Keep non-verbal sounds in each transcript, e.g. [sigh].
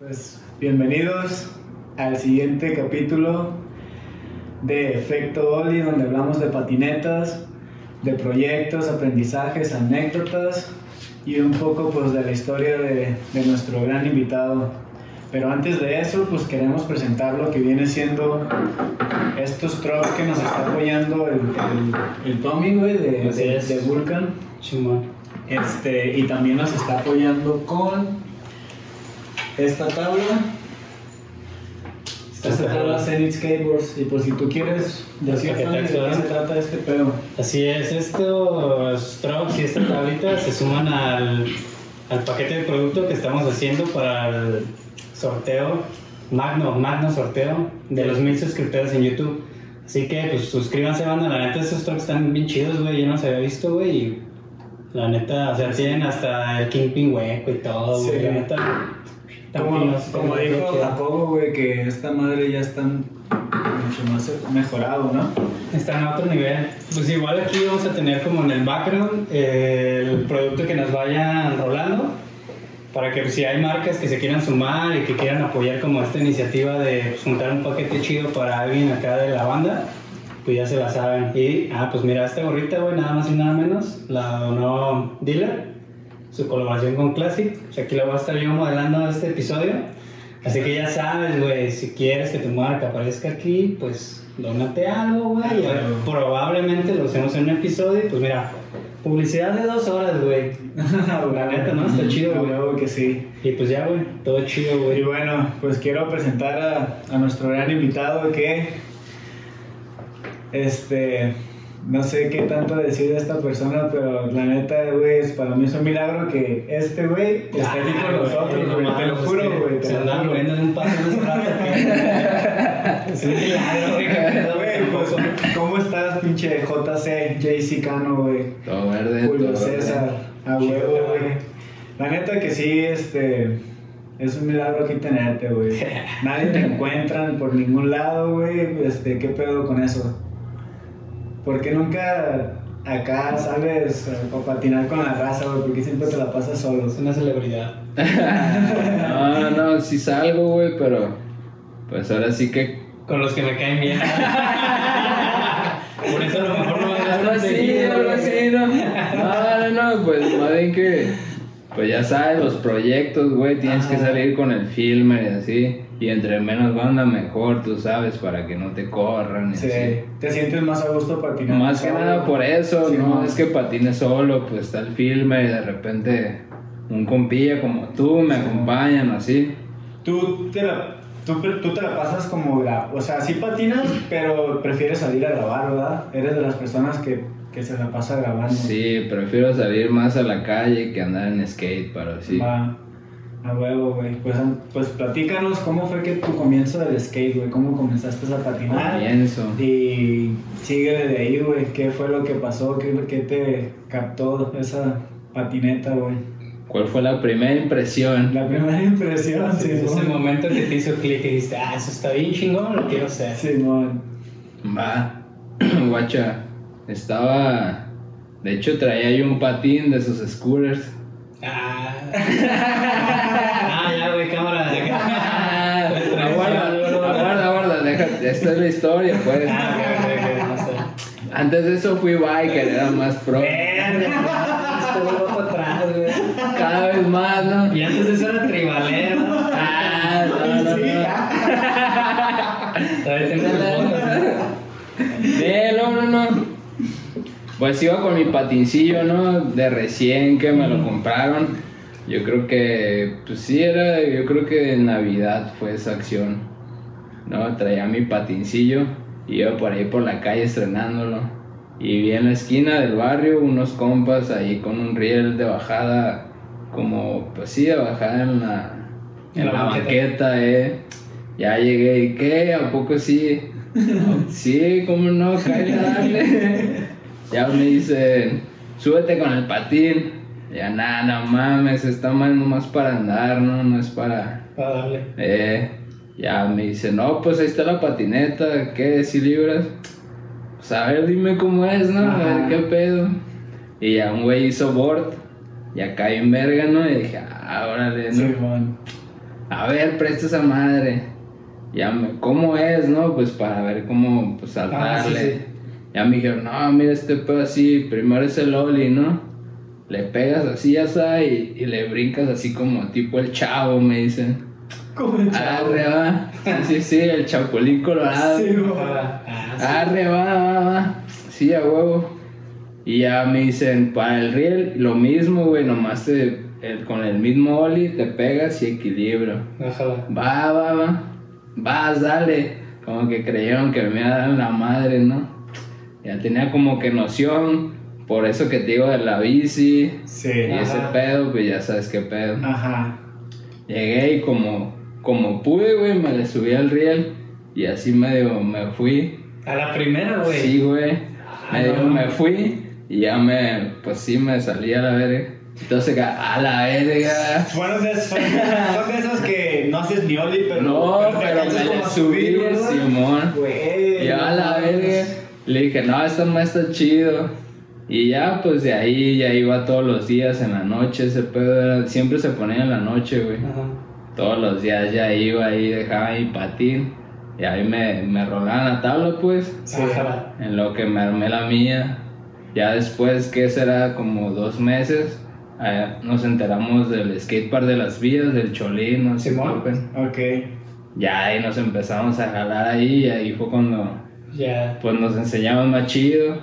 Pues bienvenidos al siguiente capítulo de Efecto Oli, donde hablamos de patinetas, de proyectos, aprendizajes, anécdotas y un poco pues de la historia de, de nuestro gran invitado. Pero antes de eso, pues queremos presentar lo que viene siendo estos trucks que nos está apoyando el, el, el Tommy, güey, de, de, Vulcan. Chimón. Este, y también nos está apoyando con esta tabla. Esta tabla Zenith Skateboards. Y pues si tú quieres decir ¿Qué Fanny, de qué se trata este pedo. Así es, estos trucks y esta tablita se suman al, al paquete de producto que estamos haciendo para el sorteo, magno, magno sorteo de los mil suscriptores en YouTube. Así que pues suscríbanse, banda. La neta, estos trucks están bien chidos, güey. Yo no los había visto, güey. Y la neta, o sea, tienen hasta el Kingpin hueco y todo, güey. Sí. La neta, Como, dijo. Jacobo, güey, que esta madre ya está mucho más mejorado, ¿no? Están a otro nivel. Pues igual aquí vamos a tener como en el background eh, el producto que nos vayan rolando para que si hay marcas que se quieran sumar y que quieran apoyar como esta iniciativa de pues, juntar un paquete chido para alguien acá de la banda, pues ya se la saben. Y, ah, pues mira, esta gorrita, güey, nada más y nada menos, la donó Dealer, su colaboración con Classic. Pues aquí la voy a estar yo modelando este episodio. Así que ya sabes, güey, si quieres que tu marca aparezca aquí, pues dónate algo, güey. y Claro. Probablemente lo hacemos en un episodio y pues mira, publicidad de dos horas, güey. [laughs] La neta, ¿no? Está chido, güey. huevo que sí. Y pues ya, güey, todo chido, Y güey. bueno, pues quiero presentar a, a nuestro gran invitado que, este, no sé qué tanto decir de esta persona, pero la neta, güey, es- para mí es un milagro que este güey esté aquí con nosotros, güey, te lo juro, güey, Se juro. muriendo en un paso hace rato. que- Es un milagro, güey. pues, ¿cómo estás, pinche JC, JC Cano, güey? Todo verde, Julio. César, a huevo, güey. La neta que sí, este. Es un milagro aquí tenerte, güey. [laughs] Nadie te encuentran por ningún lado, güey. Este, ¿qué pedo con eso? ¿Por qué nunca acá sales a a patinar con la raza, güey? Porque siempre te la pasas solo. Es una celebridad. [laughs] No, no, sí salgo, güey, pero pues ahora sí que Con los que me caen bien. [laughs] Por eso a lo mejor no me algo así, algo así, ¿no? No, no, no, pues más bien que pues ya sabes, los proyectos, güey, tienes que Ajá. salir con el filmer y así. Y entre menos banda mejor, tú sabes, para que no te corran y Sí, así. te sientes más a gusto patinar. Más que nada por eso, Sí, no es que patines solo, pues está el filmer y de repente un compilla como tú me Sí. acompañan así. Tú te la, tú, tú te la pasas como la... O sea, sí patinas, pero prefieres salir a grabar, ¿verdad? Eres de las personas que, que se la pasa grabando. Sí, prefiero salir más a la calle que andar en skate, pero sí. Va. A huevo, güey. Pues, pues platícanos cómo fue que tu comienzo del skate, güey. ¿Cómo comenzaste a patinar? Comienzo. Y sigue de ahí, güey. ¿Qué fue lo que pasó? ¿Qué, qué te captó esa patineta, güey? ¿Cuál fue la primera impresión? La primera impresión, sí, Es ese momento que te hizo clic y dijiste, ah, eso está bien chingón, lo quiero hacer. Simón. Va, [clears throat] guacha, estaba... De hecho traía yo un patín de esos scooters. Ah, [laughs] ah ya, güey, cámara. aguarda, aguarda, aguarda, deja, esta es la historia, pues. Ah, ok, ok, ok, no sé. Antes de eso fui biker, era más pro. Cada vez más, ¿no? Y antes de eso era tribalero. Ah, no, no, no. [laughs] Todavía tengo el fondo. No, no, no. Pues iba con mi patincillo, ¿no? De recién que me lo compraron. Yo creo que, pues sí, era, yo creo que en Navidad fue esa acción. ¿No? Traía mi patincillo y iba por ahí por la calle estrenándolo. Y vi en la esquina del barrio unos compas ahí con un riel de bajada, como, pues sí, de bajada en la, en la banqueta, eh. Ya llegué y ¿qué? ¿A poco sí? [laughs] Sí, ¿cómo no? Cállate, dale. [laughs] Ya me dicen, súbete con el patín. Ya nada, no mames, está mal nomás para andar, no, no es para. Para darle. Eh, ya me dice, no, pues ahí está la patineta, ¿qué? ¿Si libras? Pues a ver, dime cómo es, ¿no? A ver qué pedo. Y ya un güey hizo board, ya caí en verga, ¿no? Y dije, ah, órale, ¿no? Simón. a ver, presta esa madre. Ya me, ¿cómo es, no? Pues para ver cómo, pues, saltarle. Ah, sí, sí. Ya me dijeron, no, mira este pedo así, primero es el Oli, ¿no? Le pegas así, ya y, y le brincas así como tipo el chavo, me dicen. Como el chavo. Arre, va. Sí, sí, el chapulín colorado. Sí, sí. Arre, va, va, va. Sí, a huevo. Y ya me dicen, para el riel, lo mismo, güey, nomás te, el- con el mismo Oli te pegas y equilibrio. Ojalá. Va, va, va. Vas, dale. Como que creyeron que me iba a dar la madre, ¿no? Ya tenía como que noción. Por eso que te digo de la bici. Sí. Y ese Ajá. pedo, pues ya sabes qué pedo. Ajá. Llegué y como, como pude, güey, me le subí al riel. Y así medio me fui. A la primera, güey. Sí, güey. Ah, Medio no. me fui. Y ya me, pues sí, me salí a la verga. Entonces, a la verga. Fueron de, son, son de esos que no haces ni oli, pero. No, pero alcanzas me le subí. Simón. Güey. Y a la verga. Le dije, no, esto no está chido. Y ya, pues de ahí ya iba todos los días en la noche. Ese pedo era- siempre se ponía en la noche, güey. Ajá. Todos los días ya iba ahí, dejaba mi patín. Y ahí me, me rolaban la tabla, pues. Sí. Ojalá. En lo que me armé la mía. Ya después, que será como dos meses, eh, nos enteramos del skatepark de las vías, del Cholín, no sé. Ok. Ya ahí nos empezamos a jalar ahí y ahí fue cuando Ya. pues nos enseñamos más chido.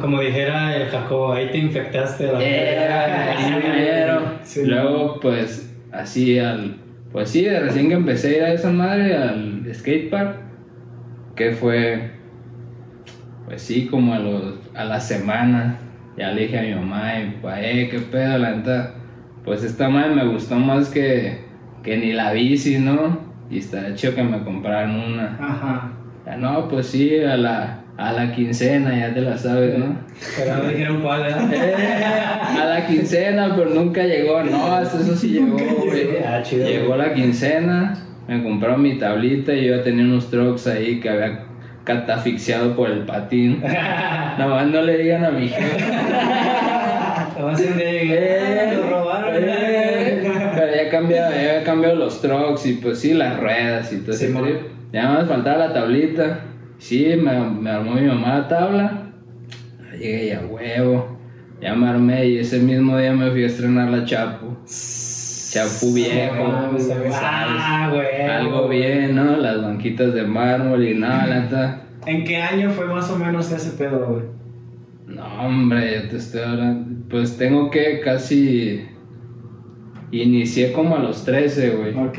Como, dijera el Jacobo, ahí te infectaste la Era ahí primero. Sí. Luego pues así al... Pues sí, de recién que empecé a ir a esa madre, al skatepark, que fue... Pues sí, como a, los, a la semana. Ya le dije a mi mamá y mi papá, eh, qué pedo, la neta. Pues esta madre me gustó más que, que ni la bici, ¿no? Y estaría chido que me compraran una. Ajá. Ya no, pues sí, a la, a la quincena, ya te la sabes, ¿no? Pero no dijeron cuál. [laughs] Eh, a la quincena, pero nunca llegó. No, hasta eso sí llegó, güey. Ah, chido, Llegó la quincena, me compraron mi tablita y yo ya tenía unos trucks ahí que había catafixiado por el patín. [laughs] Nada más no le digan a mi jefe. [laughs] Un día llegué, lo robaron. Eh, Pero ya cambiado, ya había cambiado los trucks y pues sí, las ruedas y todo ese trip. Ya más faltaba la tablita. Sí, me, me armó mi mamá la tabla. Llegué y a huevo. Ya me armé y ese mismo día me fui a estrenar la Chapu. Chapu viejo. Ah, ¿sabes? Ah, güey. Algo bien, ¿no? Las banquitas de mármol y nada, la [laughs] neta. ¿En qué año fue más o menos ese pedo, güey? No, hombre, ya te estoy hablando. Pues tengo que casi. Inicié como a los 13, güey. Ok.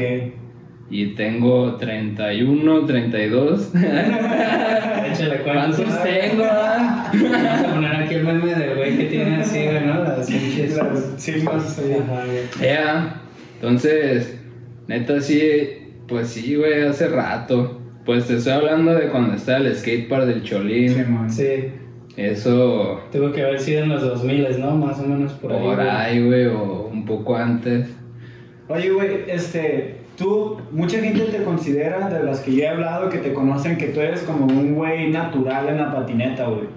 Y tengo 31, 32. Échale cuántos. ¿Cuántos tengo? ah? Vamos a poner aquí el meme del güey que tiene así, güey, ¿no? Las pinches. Las güey. Ya. Entonces, neta, sí. Pues sí, güey, hace rato. Pues te estoy hablando de cuando estaba el skatepark del Cholín. Sí, man. Sí, Eso. tuvo que haber sido en los 2000, ¿no? Más o menos por ahí. Por ahí, güey, o un poco antes. Oye, güey, este, tú, mucha gente te considera, de las que yo he hablado, que te conocen, que tú eres como un güey natural en la patineta, güey.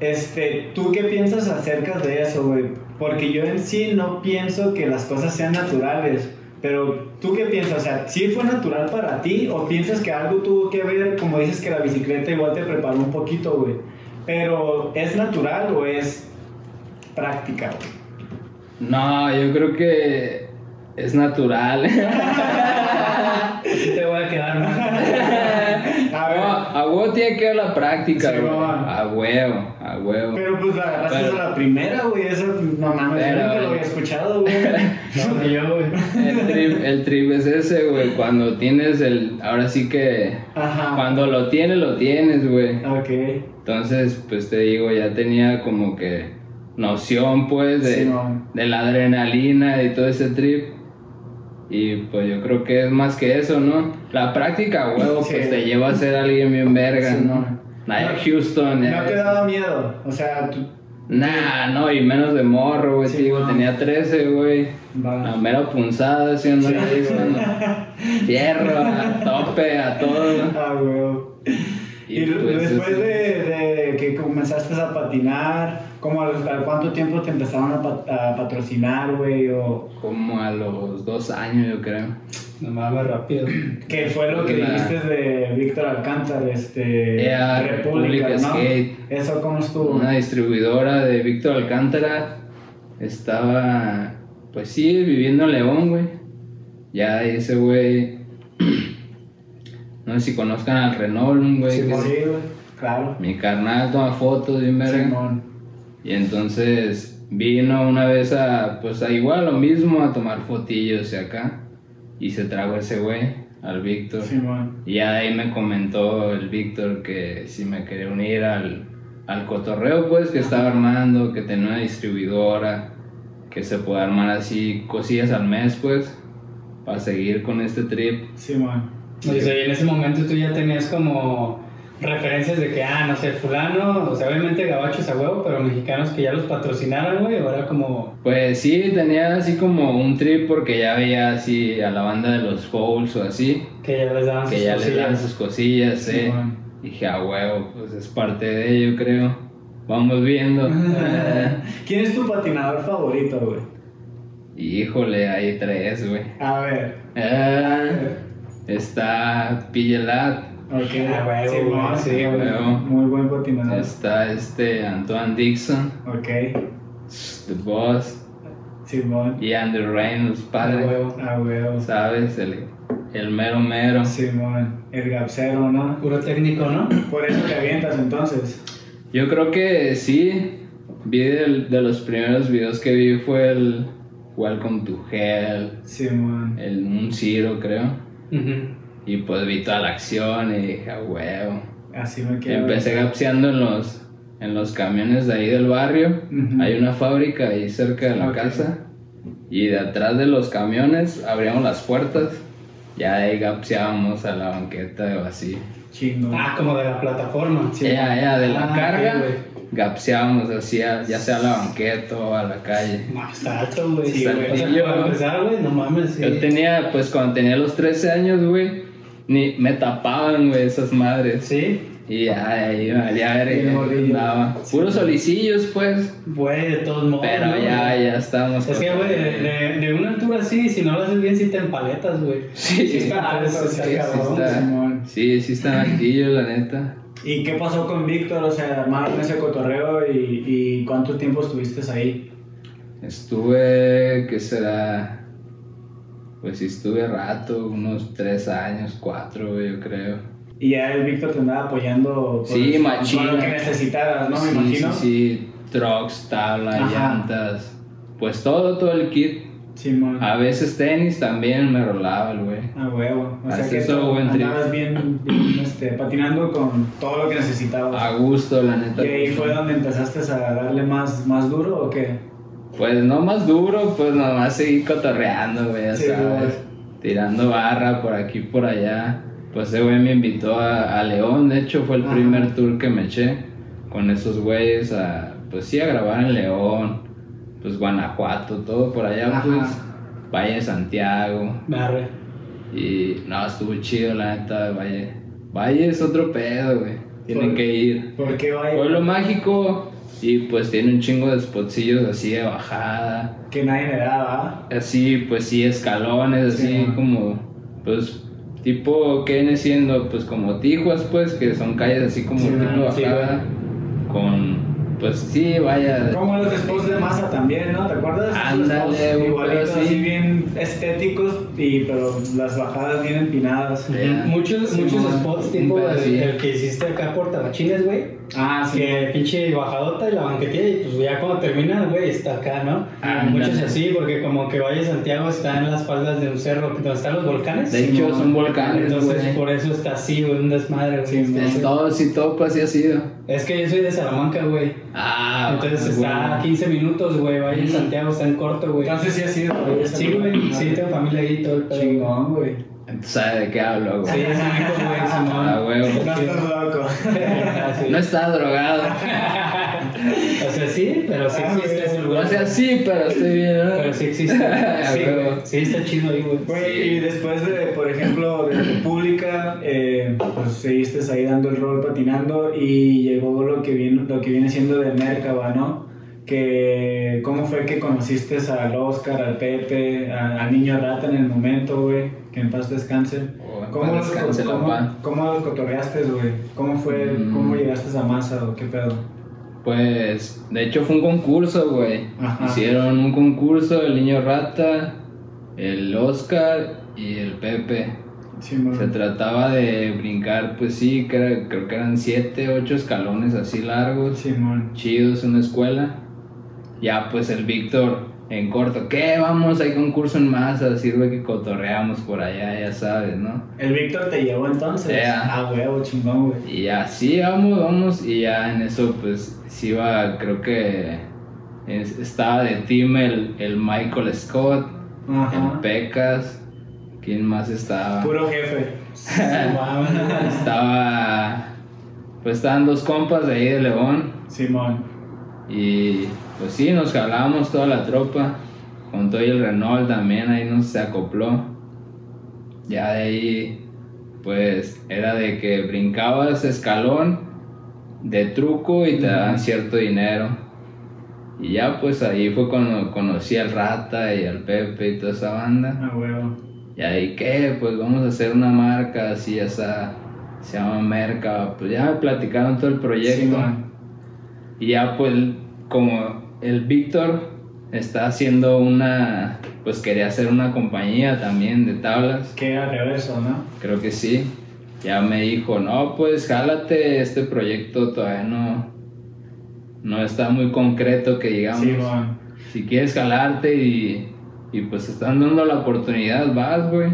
Este, ¿tú qué piensas acerca de eso, güey? Porque yo en sí no pienso que las cosas sean naturales. Pero, ¿tú qué piensas? O sea, ¿sí fue natural para ti? ¿O piensas que algo tuvo que ver, como dices que la bicicleta igual te preparó un poquito, güey? Pero, ¿es natural o es práctica, güey? No, yo creo que es natural. [laughs] Así te voy a quedar, man. [laughs] A ver. No, a huevo tiene que ver la práctica, güey. A huevo, a huevo. Pero pues la agarraste Pero- a la primera, güey. Eso no mames, Pero, yo nunca lo había escuchado, güey. [laughs] No, yo, güey. El trip, el trip es ese, güey. Cuando tienes el. Ahora sí que. Ajá. Cuando lo tienes, lo tienes, güey. Ok. Entonces, pues te digo, ya tenía como que noción, pues, de, Sí, no. de la adrenalina y todo ese trip. Y pues yo creo que es más que eso, ¿no? La práctica, huevo, Sí. pues te lleva a ser alguien bien verga, Sí, ¿no? no. No- Houston, ¿No te daba miedo? O sea, tú... Nah, no, y menos de morro, güey. Sí, digo, no. tenía 13, güey. La mera punzada, ¿sí o no? Sí. Cuando- Fierro, a tope, a todo. [laughs] Ah, güey. Y, Y, pues, después eso- de, comenzaste a patinar? ¿Cómo a, cuánto tiempo te empezaron a, patrocinar, güey? O... Como a los dos años, yo creo. No mames, rápido. [clears throat] ¿Qué fue lo que dijiste de Víctor Alcántara, este... Era República, Skate. ¿Eso cómo estuvo? Una distribuidora de Víctor Alcántara. Estaba, pues sí, viviendo en León, güey. Ya ese güey... [clears throat] no sé si conozcan al Renault, güey. Sí, güey, claro. Mi carnal toma fotos de Simón. Y entonces vino una vez a, pues a igual lo mismo, a tomar fotillos y acá. Y se trajo ese güey, al Víctor. y ahí me comentó el Víctor que si me quería unir al, al cotorreo, pues, que estaba armando, que tenía una distribuidora, que se puede armar así cosillas al mes, pues, para seguir con este trip. Sí, man. Y en ese momento tú ya tenías como referencias de que, ah, no sé, fulano, o sea, obviamente gabachos a huevo, pero mexicanos que ya los patrocinaran, güey, o era como... Pues sí, tenía así como un trip porque ya veía así a la banda de los Fouls o así. Que ya les daban que sus ya cosillas. les daban sus cosillas, eh. Dije, a huevo, pues es parte de ello, creo. Vamos viendo. [laughs] ¿Quién es tu patinador favorito, güey? Híjole, hay tres, güey. A ver. Ah, está Pillelat Ok, ah, sí, sí, Muy buen patinador. Está este Antoine Dixon. Ok. The Boss. Simón. Y Andrew Rain, los padres. Ah, huevo. ¿Sabes? El, el mero mero. Simón. El gapsero, ¿no? Puro técnico, ¿no? Por eso te avientas entonces. Yo creo que sí. Vi de los primeros videos que vi fue el Welcome to Hell. Simón. El Un Zero, creo. Y pues vi toda la acción y dije, a huevo. Así me quedé. Empecé gapseando en los, en los camiones de ahí del barrio. Hay una fábrica ahí cerca de la casa. Y de atrás de los camiones abríamos las puertas. Ya ahí gapseábamos a la banqueta o así. Chingo. Ah, como de la plataforma. Sí. Ya, ya, de la ah, carga. Gapseábamos así, ya sea a la banqueta o a la calle. Más está alto, güey. Sí, güey. yo, empezar, güey, no mames. Yo tenía, pues cuando tenía los 13 años, güey ni me tapaban, güey, esas madres. ¿Sí? Y ya, ya, ya Puros solicillos, pues. Güey, de todos modos. Pero ya, ya estamos. Es que, güey, de, de, una altura así, si no lo haces bien, sí te empaletas, güey. Sí, sí, está sí, sí, está, sí, sí está altillo, la neta. ¿Y qué pasó con Víctor? O sea, armaron ese cotorreo y, y ¿cuánto tiempo estuviste ahí? Estuve, ¿qué será? Pues sí estuve rato, unos tres años, cuatro, yo creo. Y ya el Víctor te andaba apoyando sí, lo que necesitaras, ¿no? Me imagino. Sí, sí, trucks, tabla, llantas, pues todo, todo el kit. Sí, man. A veces tenis también me rolaba el güey. Ah, huevo. O sea que eso andabas bien, este, patinando con todo lo que necesitabas. A gusto, la neta. ¿Y ahí fue donde empezaste a darle más, más duro o qué? Pues no más duro, pues nomás seguir cotorreando, güey, ya sabes. Tirando barra por aquí por allá. Pues ese güey me invitó a, León, de hecho fue el primer tour que me eché con esos güeyes a, pues sí, a grabar en León, pues Guanajuato, todo por allá, pues. Valle de Santiago. Barre. Y no, estuvo chido la neta, Valle. Valle es otro pedo, güey. Tienen que ir. ¿Por qué Valle? Pueblo mágico y pues tiene un chingo de spotcillos así de bajada. Que nadie le da, Así, pues sí, escalones, así como, pues, tipo, ¿qué viene siendo? Pues como tijuas, pues, que son calles así como tipo bajada, con pues sí, vaya. Como los spots de masa también, ¿no? ¿Te acuerdas? Ándale, igualitos, así bien estéticos, y, pero las bajadas bien empinadas. Muchos, muchos spots tipo el, que hiciste acá por Tabachines, güey Ah, sí. Que pinche bajadota y la banquetilla y pues ya cuando termina, güey, está acá, ¿no? Ah, Muchos así, porque como que Valle Santiago está en las faldas de un cerro donde están los volcanes. De hecho, son volcanes. Entonces, por eso está así, güey, un desmadre. Sí, todo, sí, todo pues así ha sido. Es que yo soy de Salamanca, güey. Ah, Entonces está a 15 minutos, güey. Valle Santiago está en corto, güey. Entonces sí ha sido, Sí, güey. Sí, tengo familia ahí todo el pedo. Chingón, güey. Entonces, ¿sabes de qué hablo, güey? Sí, es amigo, güey, Simón. Ah, huevo. No estás loco. [laughs] No está drogado. [laughs] [laughs] O sea, sí, pero sí Ah, existe ese lugar. O sea, sí, pero estoy bien, ¿no? Pero sí existe. [laughs] Sí, huevo. güey. Sí, está chido ahí, güey. Güey, Sí. y después de, por ejemplo, de República, eh, pues seguiste ahí dando el rol patinando y llegó lo que viene, lo que viene siendo de Mercaba, ¿no? Que, ¿Cómo fue que conociste al Oscar, al Pepe, a- al niño rata en el momento, güey? Que en paz descanse. Oh, ¿Cómo, descanse cómo, pa. cómo los cotorreaste, güey? ¿Cómo fue, Mm. cómo llegaste a masa o qué pedo? Pues, de hecho fue un concurso, güey. Hicieron un concurso, el niño rata, el Oscar y el Pepe. Sí, Se trataba de brincar, pues sí, que era- creo que eran siete, ocho escalones así largos, chidos, una escuela. Ya pues el Víctor en corto, ¿qué? Vamos, hay concurso en masa, sirve que cotorreamos por allá, ya sabes, ¿no? El Víctor te llevó entonces. Ya. Ah, huevo, chingón, güey. Y ya, sí, vamos, vamos. Y ya en eso, pues, sí iba, creo que es- estaba de team el, el Michael Scott, el Ajá. Pecas. ¿Quién más estaba? Puro jefe. [laughs] Estaba, pues, estaban dos compas de ahí de León. Simón. Y pues sí, nos jalábamos toda la tropa. Con todo y el Renault también, ahí nos se acopló. Ya de ahí, pues era de que brincabas escalón de truco y te daban cierto dinero. Y ya pues ahí fue cuando conocí al Rata y al Pepe y toda esa banda. Ah, huevo. Y ahí, ¿qué? Pues vamos a hacer una marca así, esa se llama Merca. Pues ya platicaron todo el proyecto. Simón. Y ya pues como el Víctor está haciendo una, pues quería hacer una compañía también de tablas, Que era reverso, ¿no? creo que sí. Ya me dijo, no, pues jálate, este proyecto todavía no, no está muy concreto que digamos. Simón. Si quieres jalarte y, y pues están dando la oportunidad, vas, güey.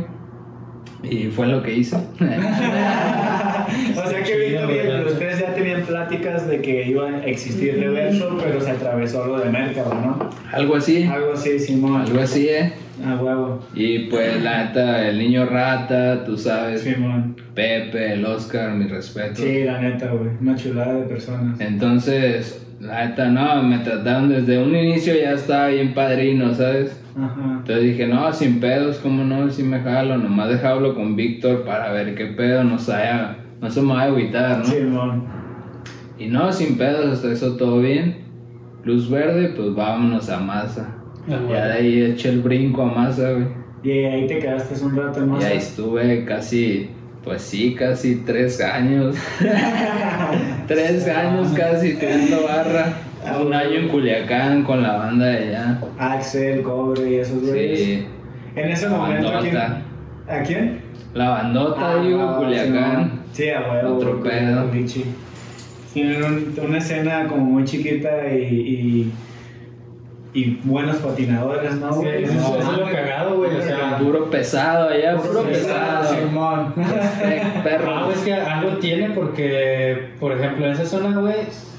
Y fue lo que hice. [laughs] o sea que Víctor ustedes ya pláticas de que iba a existir reverso, pero se atravesó lo de Mercado, ¿no? Algo así, Algo así, Simón. algo así, eh. Ah, huevo. Y pues la neta, el niño rata, tú sabes, Simón. Pepe, el Oscar, mi respeto. Sí, la neta, güey. Una chulada de personas. Entonces, la neta, no, me trataron desde un inicio, ya estaba bien padrino, ¿sabes? Ajá. Entonces dije, no, sin pedos, ¿cómo no? Si me jalo, nomás dejarlo con Víctor para ver qué pedo nos haya, no se me vaya a agüitar, ¿no? Simón. Y no, sin pedos, hasta eso todo bien. Luz verde, pues vámonos a masa. Ah, Ya de ahí eché el brinco a masa, güey. Y ahí te quedaste un rato en Y masa. ahí estuve casi, pues sí, casi tres años. [laughs] tres años casi tirando barra. Ah, Un año en Culiacán con la banda de allá. Axel, Cobre y esos güeyes. Sí, En ese momento, ¿a quién? ¿A quién? La bandota, Ah, digo, Culiacán. Sí, a huevo. Otro pedo. Tienen un- una escena como muy chiquita y, y, y buenos patinadores, ¿no? Sí, güey? eso, No, eso es lo cagado, güey. O sea, Puro pesado allá, puro Sí, pesado. Simón. Perro. Ah, es que algo tiene porque, por ejemplo, en esa zona, güey,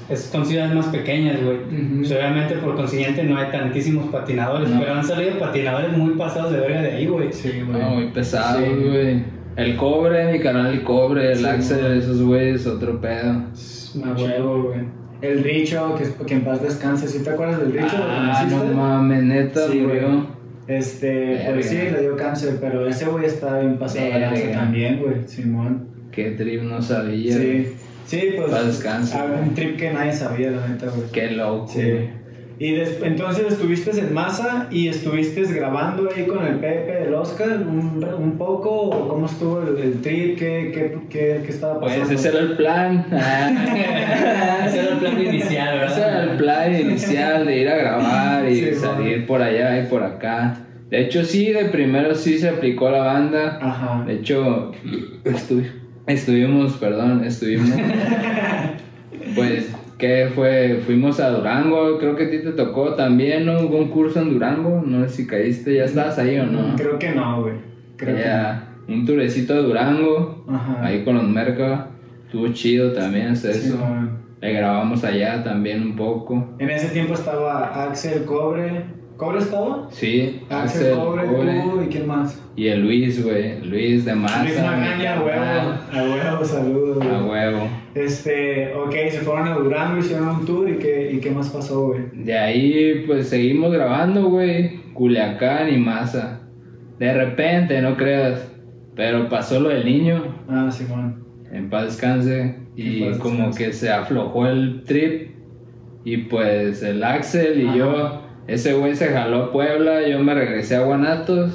es, son ciudades más pequeñas, güey. Obviamente, por consiguiente, no hay tantísimos patinadores, No. pero han salido patinadores muy pasados de verga de ahí, güey. Sí, güey. No, muy pesado, Sí. El cobre, mi canal el cobre, el Sí, Axel, man. esos güeyes, otro pedo. A huevo, güey. El Richo, que, es- que en paz descanse. ¿Sí te acuerdas del Richo? ¿Lo Ah, no mames, neta, Sí, güey. Este, pues sí, le dio cáncer, pero ese güey estaba bien pasado de también, güey, Simón. Qué trip, no sabía. Sí, sí, pues. Paz descanse. Un trip que nadie sabía, la neta, güey. Qué loco. Sí. Y des- entonces estuviste en masa y estuviste grabando ahí con el Pepe, el Oscar, un, un poco, o cómo estuvo el, el trip, qué, qué, qué, qué estaba pasando. Pues ese era el plan. [laughs] Ese era el plan inicial, ¿verdad? Ese era el plan inicial de ir a grabar y Sí, salir por allá y por acá. De hecho, sí, de primero sí se aplicó la banda. Ajá. De hecho, estu- estuvimos, perdón, estuvimos. [laughs] pues, ¿qué fue? Fuimos a Durango, creo que a ti te tocó también, ¿no? Hubo un curso en Durango, no sé si caíste, ¿ya estabas ahí o no? Creo que no, güey. Creo que un turecito a Durango. Ajá. ahí con los Merca, estuvo chido también hacer Sí, eso. man. Le grabamos allá también un poco. En ese tiempo estaba Axel Cobre, ¿Cobre estaba? Sí, Axel, Axel, Cobre, Cobre. tú y quién más. Y el Luis, güey. Luis de Maza. Luis Magaña, a huevo. A huevo, saludos. A güey. huevo. Este, ok, se fueron a Durango, hicieron un tour y qué, y qué más pasó, güey. De ahí, pues seguimos grabando, güey. Culiacán y Maza. De repente, no creas. Pero pasó lo del niño. Ah, Simón. En paz descanse. Y como que se aflojó el trip. Y pues el Axel y Ajá. yo, ese güey se jaló a Puebla, yo me regresé a Guanatos.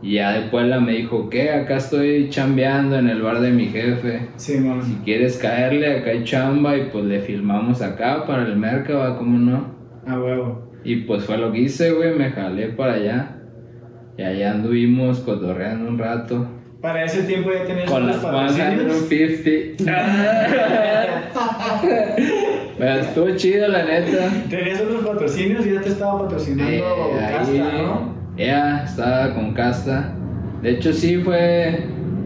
Y ya de Puebla me dijo, ¿qué? Acá estoy chambeando en el bar de mi jefe. Sí, mami. Si quieres caerle, acá hay chamba y pues le filmamos acá para el mercado, ¿cómo no? A huevo. Y pues fue lo que hice, güey, me jalé para allá. Y allá anduvimos cotorreando un rato. Para ese tiempo ya tenías Con las 50. [laughs] [laughs] Pero estuvo chido, la neta. Tenías otros patrocinios y ya te estaba patrocinando Eh, Casta, ahí- ¿no? Ya, estaba con Casta. De hecho, sí fue.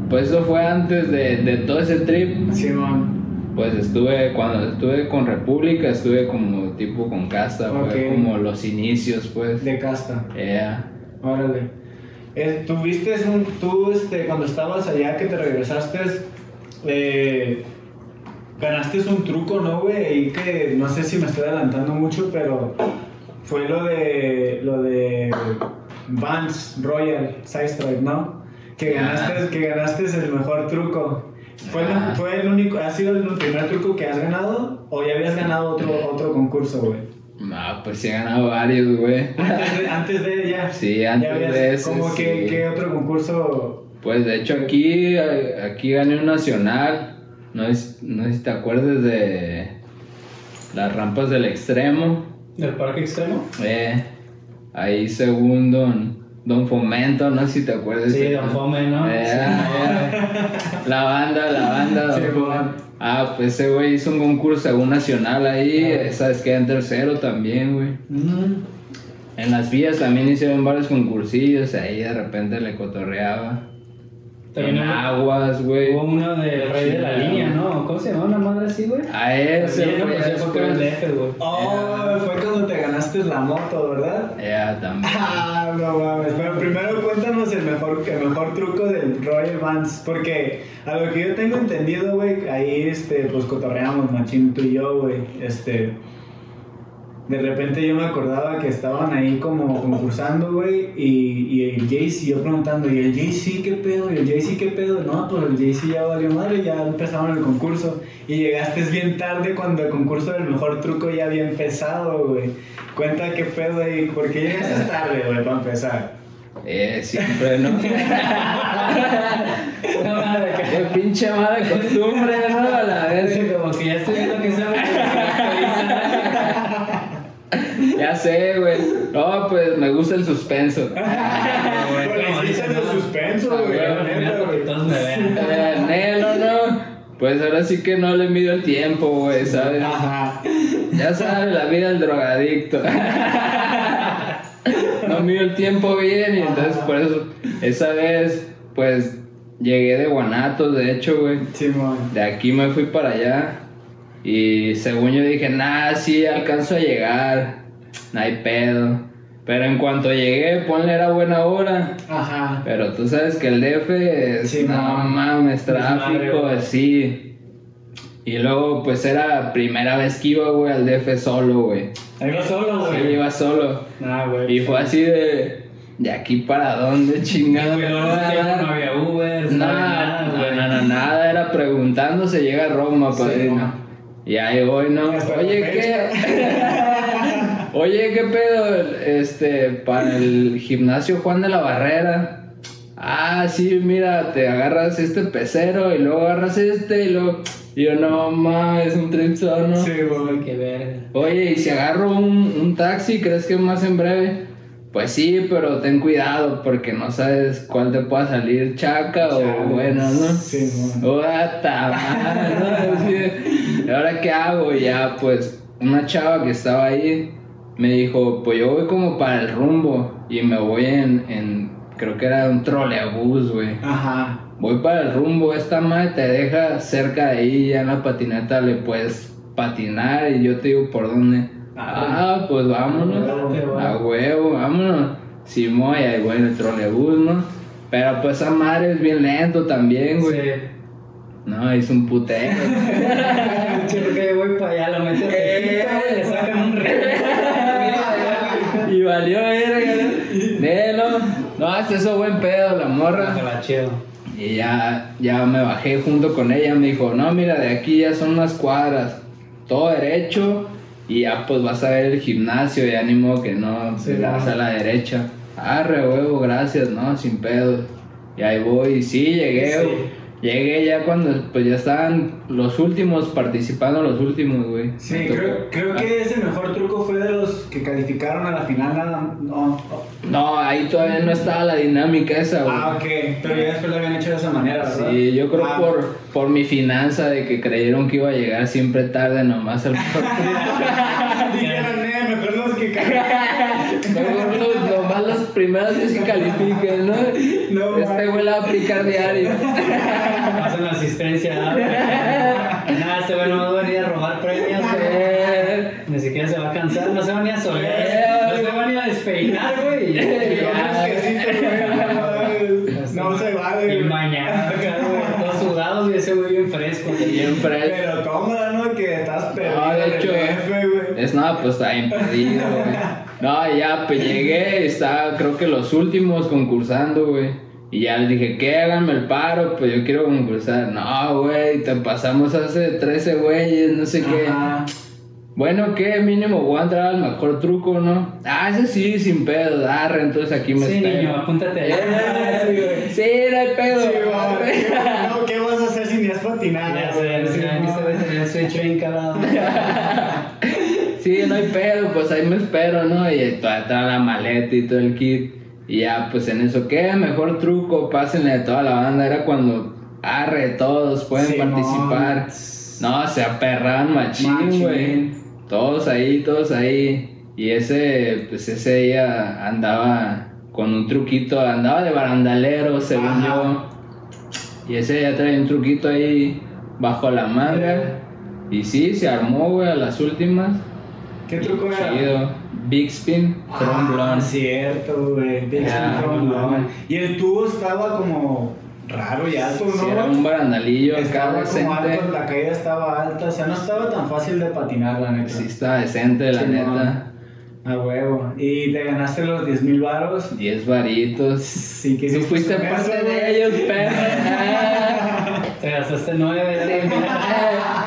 Pues eso fue antes de, de todo ese trip. Simón. Pues estuve, cuando estuve con República, estuve como tipo con Casta. Fue como los inicios, pues. De Casta. Ya. Órale. Eh, ¿Tuviste un, tú, este, cuando estabas allá que te regresaste, eh, ganaste un truco, ¿no, güey? Y que no sé si me estoy adelantando mucho, pero fue lo de, lo de Vans Royal Sidestrike, ¿no? Que ganaste, que ganaste el mejor truco. ¿Fue, el-. ¿Fue el único, ha sido el primer truco que has ganado? ¿O ya habías ganado otro, otro concurso, güey? No, pues sí he ganado varios, güey. Antes de, antes de ella. Sí, antes Ya habías- de ese, ¿Cómo que, qué otro concurso? Pues de hecho aquí, aquí gané un nacional. No, es, no sé si te acuerdas de las rampas del extremo. ¿Del parque extremo? Eh, ahí segundo, Don, Don Fomento, no sé si te acuerdas. Sí, Don Fome, ¿no? Eh, Sí, [laughs] la banda, la banda. Sí. Ah, pues ese güey hizo un concurso según nacional ahí. Ah. Sabes que en tercero también, güey. Mm, En las vías también hicieron varios concursillos. Ahí de repente le cotorreaba. También en aguas, güey. Hubo uno del rey de la línea, ¿no? ¿Cómo se llama una madre así, güey? A ese, güey. pues, fue con el DF, güey. Oh, fue cuando te ganaste la moto, ¿verdad? Ya, también. [laughs] Ah, no mames. Pero primero cuéntanos el mejor, el mejor truco del Royal Vans. Porque a lo que yo tengo entendido, güey, ahí este, pues cotorreamos, machín, tú y yo, güey. Este. De repente yo me acordaba que estaban ahí como concursando, güey, y, y el Jaycee, yo preguntando, ¿y el Jaycee qué pedo? ¿Y el Jaycee qué pedo? No, pues el Jaycee ya valió madre, ya empezaron el concurso. Y llegaste bien tarde cuando el concurso del mejor truco ya había empezado, güey. Cuenta qué pedo ahí, ¿por qué llegaste tarde, güey, para empezar? Eh, siempre, ¿no? Una madre que- Qué pinche mala [laughs] costumbre, ¿no? A la Sí, vez. como que ya estoy viendo que se. [laughs] Ya sé, güey. No, pues me gusta el suspenso. [laughs] Dicen, hiciste el suspenso, Ah, güey. [laughs] Eh, Nelo, ¿no? Pues ahora sí que no le mido el tiempo, güey, ¿sabes? Ajá. Ya sabes, la vida del drogadicto. No mido el tiempo bien y entonces por eso, esa vez, pues llegué de Guanatos, de hecho, güey. Simón. De aquí me fui para allá y según yo dije, nah, sí, alcanzo a llegar, no hay pedo. Pero en cuanto llegué, ponle era buena hora. Ajá. Pero tú sabes que el DF es, Sí, no no. mames, tráfico, así. Y luego, pues era primera vez que iba, güey, al DF solo, güey. Va solo, Sí, güey. iba solo. Nah, güey. Y fue así de, de aquí para dónde, chingada. Güey, no, había Uber, Nada, nada, no, nada, era preguntando, se llega a Roma, Sí, padrino. Y ahí voy, ¿no? Oye. ¿qué? [laughs] Oye, ¿qué pedo? Este, para el gimnasio Juan de la Barrera. Ah, sí, mira, te agarras este pecero y luego agarras este y luego... Y yo, no mames, un tripsono. Sí, güey. Qué verga. Oye, ¿y si agarro un, un taxi, crees que más en breve? Pues sí, pero ten cuidado porque no sabes cuál te pueda salir chaca o bueno, ¿no? Sí, güey. What the madre, ¿no? Así, ¿Y ahora qué hago? Y ya, pues, una chava que estaba ahí me dijo, pues yo voy como para el rumbo y me voy en, en creo que era un trolebús, güey. Ajá. Voy para el rumbo, esta madre te deja cerca de ahí, ya en la patineta le puedes patinar y yo te digo por dónde. Ah, pues vámonos. A huevo. Vámonos. Simón, y ahí voy en el trolebús, ¿no? Pero pues esa madre es bien lento también, güey. Sí. No, es un putero. [laughs] Chico que voy para allá, lo meten Eh. le sacan un rey. [laughs] y valió verga, ¿no? Nelo. No, hasta eso buen pedo, la morra. Y ya, ya me bajé junto con ella. Me dijo, no, mira, de aquí ya son unas cuadras. Todo derecho. Y ya pues vas a ver el gimnasio. Y ánimo que no, Sí, das no. a la derecha. Arre, huevo, gracias, ¿no? Sin pedo. Y ahí voy. Y sí, llegué. Sí. Llegué ya cuando pues ya estaban los últimos participando, los últimos, güey. Sí, creo, creo que ese mejor truco fue de los que calificaron a la final. Nada, no. No, ahí todavía no estaba la dinámica esa, güey. Ah, ok. Pero ya después lo habían hecho de esa manera, ¿verdad? Sí, yo creo Ah. por, por mi finanza de que creyeron que iba a llegar siempre tarde nomás al [laughs] Dijeron, eh, mejor los que califican. Días que califiquen, ¿no? No, este güey la va a aplicar diario. Pasan la asistencia. ¿no? [laughs] Nada, este güey no va a venir a robar premios. güey. [laughs] Ni siquiera se va a cansar, no se va ni a solear. Eh, No se va ni a despeinar, güey. y- [laughs] no, no se vale. Y güey. mañana, güey, todos sudados y ese güey bien fresco. Bien fresco. Pero cómoda, ¿no? Que estás perdido. No, de hecho. Es nada, pues está bien perdido, güey. No, ya, pues llegué, estaba creo que los últimos concursando, güey. Y ya les dije, ¿qué? Háganme el paro, pues yo quiero concursar. No, güey, te pasamos hace 13 güeyes, no sé qué. Ajá. Bueno, ¿qué? Mínimo voy a entrar al mejor truco, ¿no? Ah, ese sí, sin pedo, arre, entonces aquí me Sí, espero. niño, apúntate allá. Eh, Sí. Sí, no hay pedo. Sí. No, ¿qué vas a hacer si ni has patinado? Ya sé, güey? sí, Sí, aquí se no. ve tener el switch bien no hay pedo, pues ahí me espero, ¿no? Y toda, toda la maleta y todo el kit. Y ya, pues en eso, ¿qué? Mejor truco, pásenle a toda la banda. Era cuando, arre, todos pueden participar. No, se aperran machín, güey. Todos ahí, todos ahí. Y ese, pues ese día andaba con un truquito, andaba de barandalero, según Ajá. yo. Y ese ya traía un truquito ahí bajo la manga. Y sí, se armó, güey, a las últimas. ¿Qué truco era? Chido. Big Spin, Front Ah, Blonde. cierto, güey. Big Spin no. Blonde. Y el tubo estaba como raro y alto, ¿no? Sí, era un barandalillo acá Estaba como decente. alto, la caída estaba alta, o sea, no estaba tan fácil de patinar, la neta. Sí, estaba decente, la Sí, neta. A huevo. Y te ganaste los 10 mil baros. 10 varitos. Sí, que Tú fuiste parte de ellos, perro. [laughs] Te gastaste nueve. Te invité,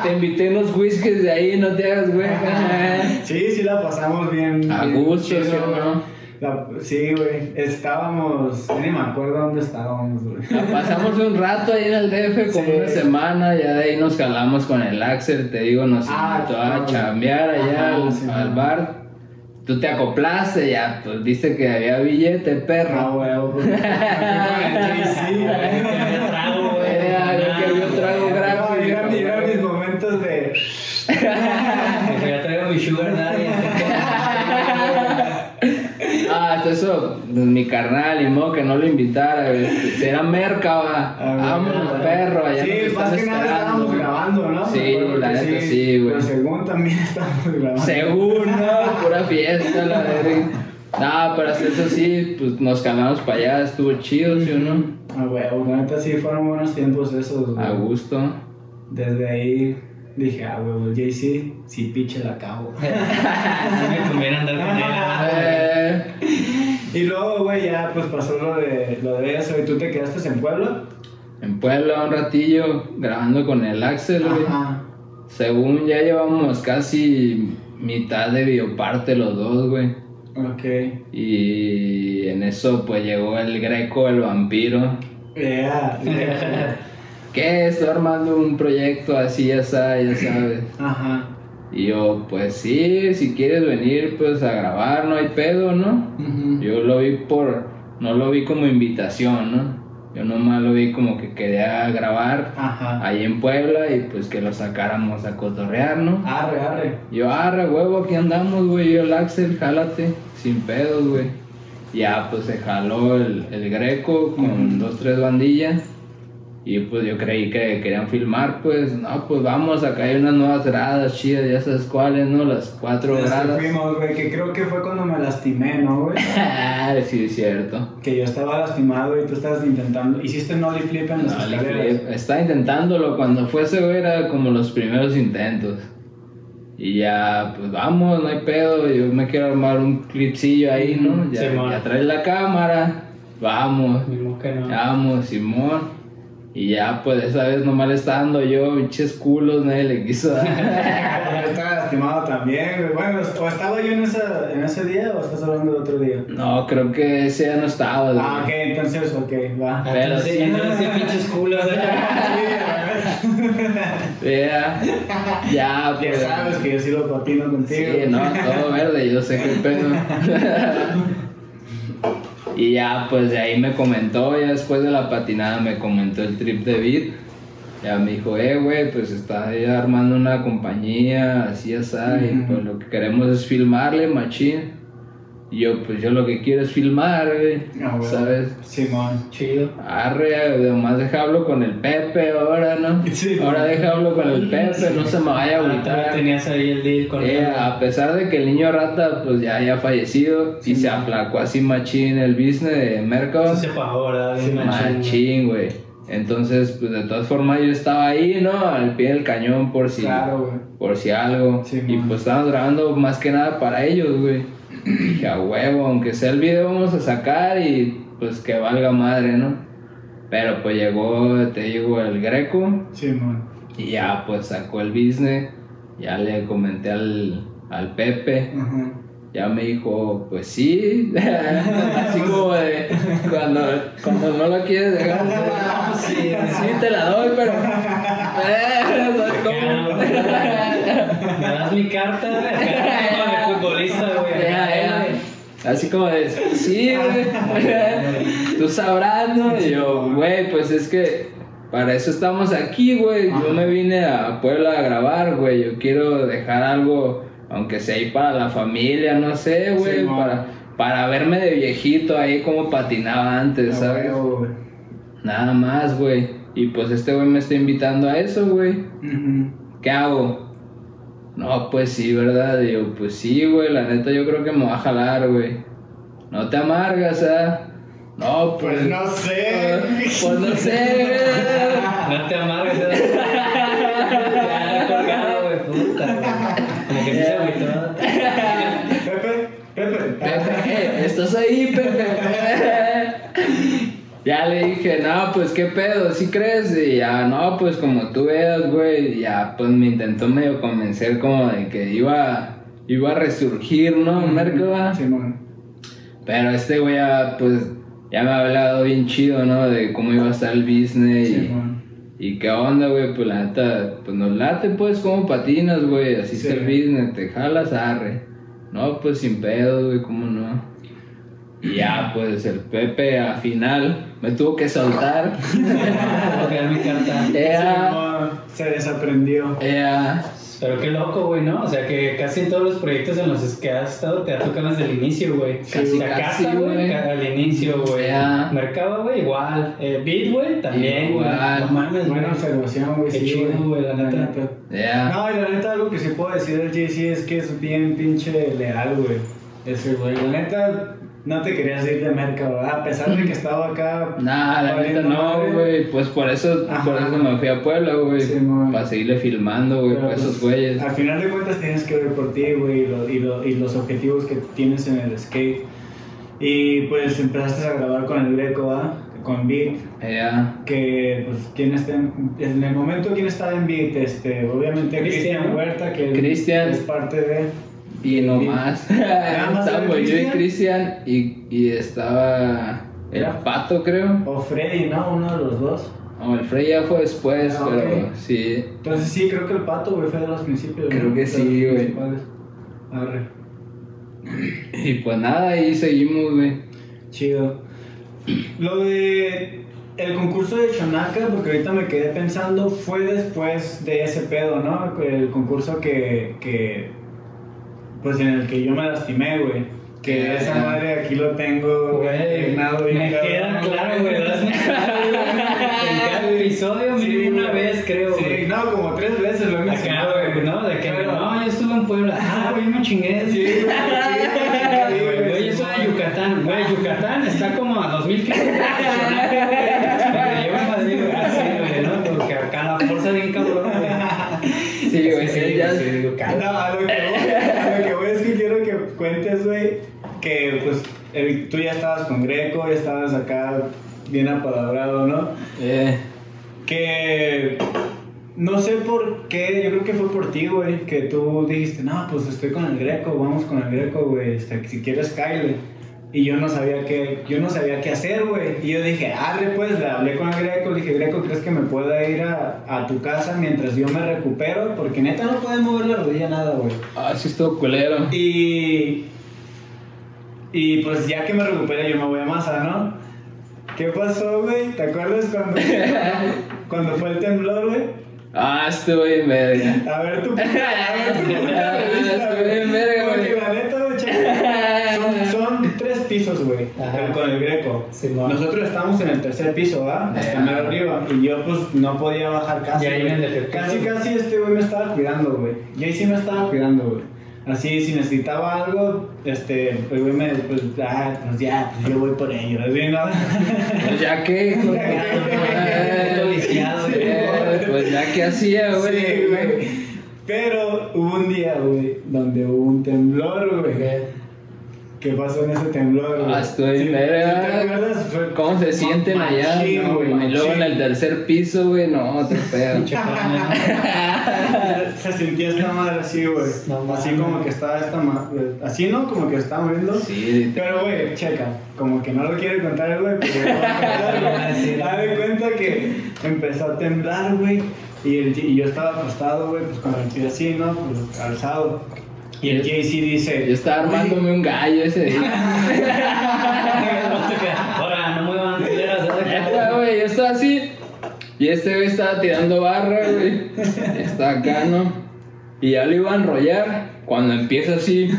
te invité unos whiskies de ahí, no te hagas, güey. [laughs] Sí, sí la pasamos bien. A bien gusto, chido, ¿sí güey. no? La- sí, güey. Estábamos. Ni me acuerdo dónde estábamos, güey. La pasamos un rato ahí en el DF, como Sí. una semana, ya de ahí nos jalamos con el Axel, te digo, nos Ah, invitó a claro. chambear allá Ajá, al, sí, bar. Tú te acoplaste, ya, pues viste que había billete, perro. Ah, huevo, pues. [laughs] me fui con el JC, güey. Había trago, güey. Era, yo que había trago No, gratis. eran, eran mis momentos de. Dije, Ya traigo mi sugar daddy. Ah, hasta eso, pues, mi carnal, y modo que no lo invitara, güey. Será merca, va. Ah, güey, Vámonos, ¿verdad? perro, allá Sí, nos más que nada estábamos grabando, ¿no? Sí, la neta sí, güey. Pero según también [laughs] estábamos grabando. Según, ¿no? Pura fiesta, la verga. No, pero hasta eso sí, pues nos calamos para allá, estuvo chido, ¿sí o no? Ah, huevo, la neta sí fueron buenos tiempos esos, güey. A gusto. Desde ahí dije, ah, huevo, el JC, sí, pinche la acabo. [laughs] Sí me conviene andar con él. Y luego, güey, ya pues pasó lo de, lo de eso y tú te quedaste en Puebla. en Puebla un ratillo grabando con el Axel, güey. Ajá. Según ya llevamos casi mitad de bioparte los dos, güey. Ok. Y en eso pues llegó el Greco, el vampiro. Yeah, [laughs] yeah. ¿Qué? Estoy armando un proyecto así, ya sabes, ya sabes. Ajá. Y yo, pues sí, si quieres venir pues a grabar, no hay pedo, ¿no? Yo lo vi por, no lo vi como invitación, ¿no? Yo nomás lo vi como que quería grabar Ajá. ahí en Puebla y pues que lo sacáramos a cotorrear, ¿no? Arre, arre. Yo, arre, huevo, aquí andamos, güey. Yo, el Axel, jálate, sin pedos, güey. Ya, pues se jaló el, el Greco con dos, tres bandillas. Y pues yo creí que querían filmar, pues, no, pues vamos, acá hay unas nuevas gradas chidas, ya sabes cuáles, ¿no? Las cuatro que gradas. fuimos, güey, que creo que fue cuando me lastimé, ¿no, güey? [laughs] sí, es cierto. Que yo estaba lastimado y tú estabas intentando. Hiciste un ollie flip en las No, flip. Estaba intentándolo, cuando fuese, güey, era como los primeros intentos. Y ya, pues vamos, no hay pedo, yo me quiero armar un clipsillo ahí, ¿no? Ya, Simón. ya traes la cámara, vamos, que no. vamos, Simón. Y ya, pues esa vez nomás le estaba dando yo, pinches culos, nadie le quiso dar. [laughs] Yo estaba lastimado también. Bueno, o estaba yo en, esa, en ese día o estás hablando de otro día. No, creo que ese ya no estaba, güey. Ah, ok, entonces, ok, va. Ah, Pero Entonces, sí. entonces pinches culos. ¿eh? [laughs] Ya, ya, Ya pues. sabes que yo sí lo patino contigo. Sí, no, todo verde, yo sé qué pedo. [laughs] y ya, pues de ahí me comentó, ya después de la patinada me comentó el trip de beat. Ya me dijo, eh, güey, pues está ahí armando una compañía, así, así, y pues lo que queremos es filmarle, machín. Y yo, pues yo lo que quiero es filmar, güey, Ah, güey. ¿sabes? Simón. Chido. Arre, además deja hablo con el Pepe ahora, ¿no? [laughs] Sí. Ahora deja hablo con el Pepe, no se me vaya a Ahorita agüitar. tenías ahí el deal con Eh, a pesar de que el niño rata pues ya haya fallecido y se aplacó así machín el business de Mercado, Sí se pagó, machín. güey. Entonces, pues de todas formas yo estaba ahí, ¿no? Al pie del cañón por si, Claro, por si algo. Sí, y man. pues estábamos grabando más que nada para ellos, güey. Dije, a huevo, aunque sea el video vamos a sacar y pues que valga madre, ¿no? Pero pues llegó, te digo, el Greco. Simón. Y ya pues sacó el business, ya le comenté al, al Pepe, Ajá. ya me dijo, pues sí, [laughs] así como de cuando, cuando no lo quieres dejar, "Ah, pues sí, sí te la doy, pero... [laughs] eh. Me das mi carta de futbolista, güey. Ya, ya. Así como de, sí, güey. Tú sabrás, ¿no? Y yo, güey, pues es que para eso estamos aquí, güey. Yo me vine a Puebla a grabar, güey. Yo quiero dejar algo, aunque sea ahí para la familia, no sé, güey. Sí, para, para verme de viejito ahí como patinaba antes, ¿sabes? Nada más, güey. Y pues este güey me está invitando a eso, güey. ¿qué hago? No, pues sí, ¿verdad? Digo, pues sí, güey, la neta yo creo que me va a jalar, güey. No te amargas, ¿ah? No, pues... Pues no sé. Pues no sé, No te amargues. ¿eh? Ya, colgado, güey, puta, güey. Como que sí se agüitó. [laughs] Pepe, Pepe. Pepe, eh, ¿estás ahí, Pepe? Ya le dije, no, pues qué pedo, ¿sí crees? Y ya, no, pues como tú veas, güey. Y ya, pues me intentó medio convencer como de que iba, iba a resurgir, ¿no? Merkaba. Simón. Pero este güey ya, pues, ya me ha hablado bien chido, ¿no? De cómo iba a estar el business y, Simón. y qué onda, güey. Pues la neta, pues nos late, pues, como patinas, güey. Así Sí. es el business, te jalas, arre. No, pues sin pedo, güey, cómo no. Y ya, pues, el Pepe al final me tuvo que soltar. [laughs] Se desaprendió. ea. Pero qué loco, güey, ¿no? O sea, que casi en todos los proyectos en los que has estado te ha tocado desde el inicio, güey. Casi, La casi, casa, güey, al inicio, güey. Mercado, güey, igual. Eh, Beat, güey, también, güey. Igual. No mames. Buena observación, güey. Qué sí, chido, güey, la neta. Ea. No, y la neta, algo que sí puedo decir del JC es que es bien pinche leal, güey. Ese güey. La neta, no te querías ir de merca, ¿verdad? A pesar de que estaba acá. Nah, la neta no, güey. Pues por eso, Ajá. por eso me fui a Puebla, güey. Sí, para seguirle filmando, güey, para esos pues, güeyes. Al final de cuentas tienes que ver por ti, güey, y, lo- y, lo- y los objetivos que tienes en el skate. Y pues empezaste a grabar con el Greco, ¿ah? Con Beat. Ea. Que, pues, ¿quién está en, en el momento, ¿quién estaba en Beat? Este, obviamente Cristian. Huerta, que Cristian. es parte de. Y no más. [laughs] Nada más era Estábamos yo y Cristian. Y, y estaba Era- pato, creo. O Freddy, ¿no? Uno de los dos. O el Frey ya fue después, Ah, pero sí. Entonces sí, creo que el pato, güey, fue de los principios. Creo ¿no? que sí, güey. Arre. Y pues nada, ahí seguimos, güey. Chido. Lo de el concurso de Chonaka, porque ahorita me quedé pensando, fue después de ese pedo, ¿no? El concurso que, que pues en el que yo me lastimé, güey. Que yeah, esa yeah. madre aquí lo tengo, güey. Me queda claro, güey. en cada episodio, sí, mínimo una vez, creo. Sí, wey. no, como tres veces lo he mencionado, güey. ¿no? De que, Pero, no, yo estuve en Puebla. Ah, güey, me chingué. Sí, [laughs] güey. yo soy de Yucatán, güey. Yucatán está como a 2000 kilómetros. [laughs] el- tú ya estabas con Greco, ya estabas acá bien apalabrado, ¿no? Eh, Que no sé por qué, yo creo que fue por ti, güey, que tú dijiste, no, pues estoy con el Greco, vamos con el Greco, güey, este, si quieres Kyle. Y yo no sabía qué, yo no sabía qué hacer, güey. Y yo dije, arre, pues, le hablé con el Greco, le dije, Greco, ¿crees que me pueda ir a, a tu casa mientras yo me recupero? Porque neta no puede mover la rodilla nada, güey. ah, sí estuvo culero. Y. Y pues ya que me recuperé, yo me voy a masa, ¿no? ¿Qué pasó, güey? ¿Te acuerdas cuando, [laughs] cuando fue el temblor, güey? Ah, estuvo bien verga. A ver tu. A ver tu de vista, Estoy bien verga, Porque güey. la neta, güey, son, [laughs] son tres pisos, güey, con el greco. Sí, mo. Nosotros estamos en el tercer piso, ¿va? Hasta más arriba. Y yo, pues, no podía bajar casi. Y ahí en el Casi, casi este güey me estaba cuidando, güey. Y ahí sí me estaba cuidando, güey. Así, si necesitaba algo, este, güey me, pues, ah, pues ya, pues yo voy por ello. Así, ¿no? Pues ya que. Sí. Pues ya que hacía, güey. Sí, güey. Pero hubo un día, güey, donde hubo un temblor, güey. ¿Qué pasó en ese temblor, güey? Ah, estoy ¿Sí- verga. sí ¿Te acuerdas? Fue ¿Cómo se sienten allá? no? güey, y luego en el tercer piso, güey, no, otro pedo. [laughs] Se sentía esta madre así, güey. No así como que estaba esta madre. Así, ¿no? Como que estaba moviendo. Sí, Pero, güey, checa. Como que no lo quiere contar el güey, pero lo voy a contar, [laughs] Sí. güey. Haz de cuenta que empezó a temblar, güey. Y, el- y yo estaba acostado, güey, pues con el pie así, ¿no? Pues alzado. Y el JC dice. Yo estaba armándome un gallo ese día. [laughs] Ahora, no muevan güey, yo estaba así. Y este güey estaba tirando barra, güey. Está acá, ¿no? Y ya lo iba a enrollar. Cuando empieza así,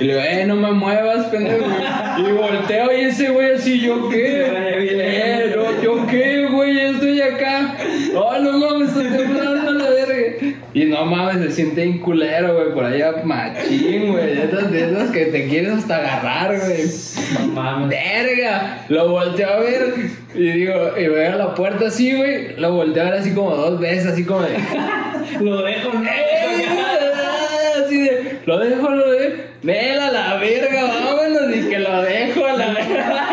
y le digo, eh, no me muevas, pendejo. Y volteo y ese güey así, ¿yo qué? Eh, no, ¿yo qué, güey? Yo estoy acá. Oh, no mames, está temblando la verga. Y no mames, se siente bien culero, güey, por allá machín, güey. De esas, de esas que te quieres hasta agarrar, güey. No mames. ¡Verga! Lo volteo a ver y digo, y veo la puerta así, güey. Lo volteo a ver así como dos veces, así como de. [laughs] Lo dejo, ¿no? Así de. Lo dejo, lo dejo. Vela la verga, vámonos. Y que lo dejo a la verga.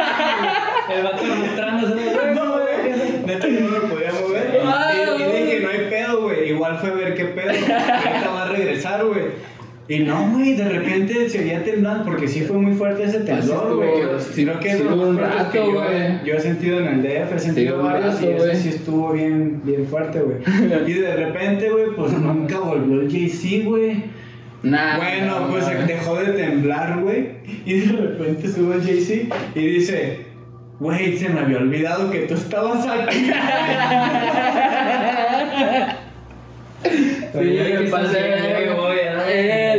El vato arrastrándose. No, güey. Neta, yo no me podía mover. Ah, Y, y dije, güey. no hay pedo, güey. Igual fue ver qué pedo. Ahorita va a regresar, güey. Y no, güey, de repente seguía temblando, porque sí fue muy fuerte ese temblor, estuvo, güey. sí, Creo que sí hubo un rato, que yo- güey. Yo he sentido en el DF, he Sí, sentido un varios y rato, ese güey. sí estuvo bien, bien fuerte, güey. Y de repente, güey, pues nunca volvió el JC, güey. Nah. Bueno, no, pues no. dejó de temblar, güey. Y de repente sube el JC y dice, güey, se me había olvidado que tú estabas aquí. [laughs] Sí, me pasé de verga. Eh,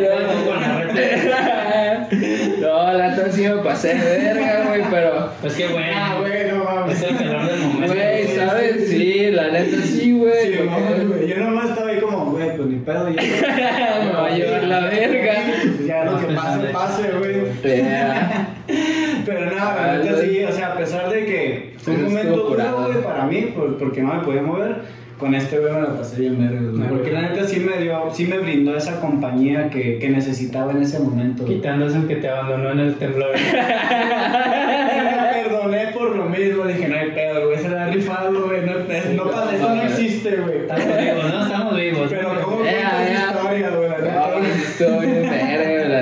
[laughs] no. La otra sí me pasé de verga, güey, pero. Pues qué bueno. Ah, güey, no mames. Es el calor del momento. Güey, ¿sabes? Sí, la neta sí, güey. Sí, güey. Yo nomás estaba ahí como, güey, pues ni pedo. Ya, [laughs] Me va a llevar la verga. Ya lo que pase, pase, güey. [laughs] Pero nada, la neta sí, o sea, a pesar de que fue un momento duro, güey, para mí, pues, porque no me podía mover, con este güey me la pasé bien verga, güey. Porque la neta sí me dio, sí me brindó esa compañía que, que necesitaba en ese momento. Quitando eso que te abandonó en el temblor. [laughs] Me perdoné por lo mismo, dije, no hay pedo, güey, se la ha rifado, güey, no, no, pasa, eso no existe, güey. Estamos ¿no? Estamos vivos. Pero cómo Ya, cuentas ya. historia, güey, la neta. No, estoy bien verga,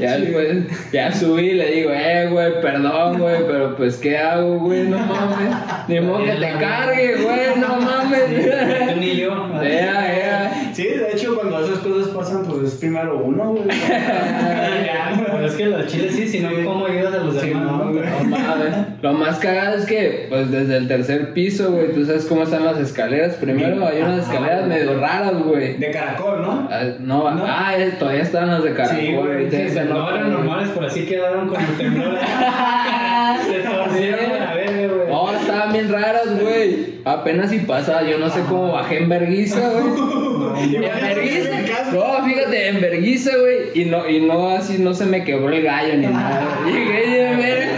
Ya después, ya subí y le digo, eh, güey, perdón, güey, pero pues, ¿qué hago, güey? No mames. Ni modo que te cargue, güey, no mames. Pasan, pues es primero uno, güey. [laughs] Ya, Pues es que los chiles sí, si no, Sí. ¿cómo ayudas a los Sí, demás? no. Lo más cagado es que, pues desde el tercer piso, güey, tú sabes cómo están las escaleras. Primero hay unas escaleras medio raras, güey. De caracol, ¿no? Ah, No, ¿No? ah, todavía están las de caracol. Sí, güey, sí, No eran normales, pero así quedaron con el temblor. [laughs] Se torcieron güey. Apenas si pasa, yo no sé cómo bajé en verguiza, güey. En verguiza. No, fíjate, en verguiza, güey. Y no, y no así, no se me quebró el gallo ni nada. Llegué y ver,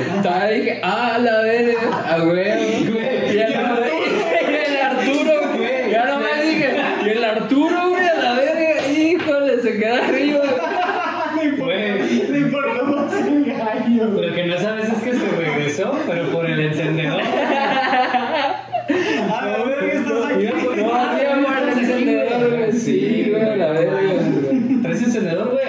dije, ah, la verga, a güey. Y el Arturo, güey. Ya no me dije, y el Arturo, güey, a la verga, híjole, se queda arriba. Güey. Le importó más el gallo. Lo que no sabes es que se regresó, pero por el encendedor. A ver, ¿qué estás aquí? No, hacía por el encendedor, güey. Sí, güey, a la verga. ¿Traes encendedor, güey?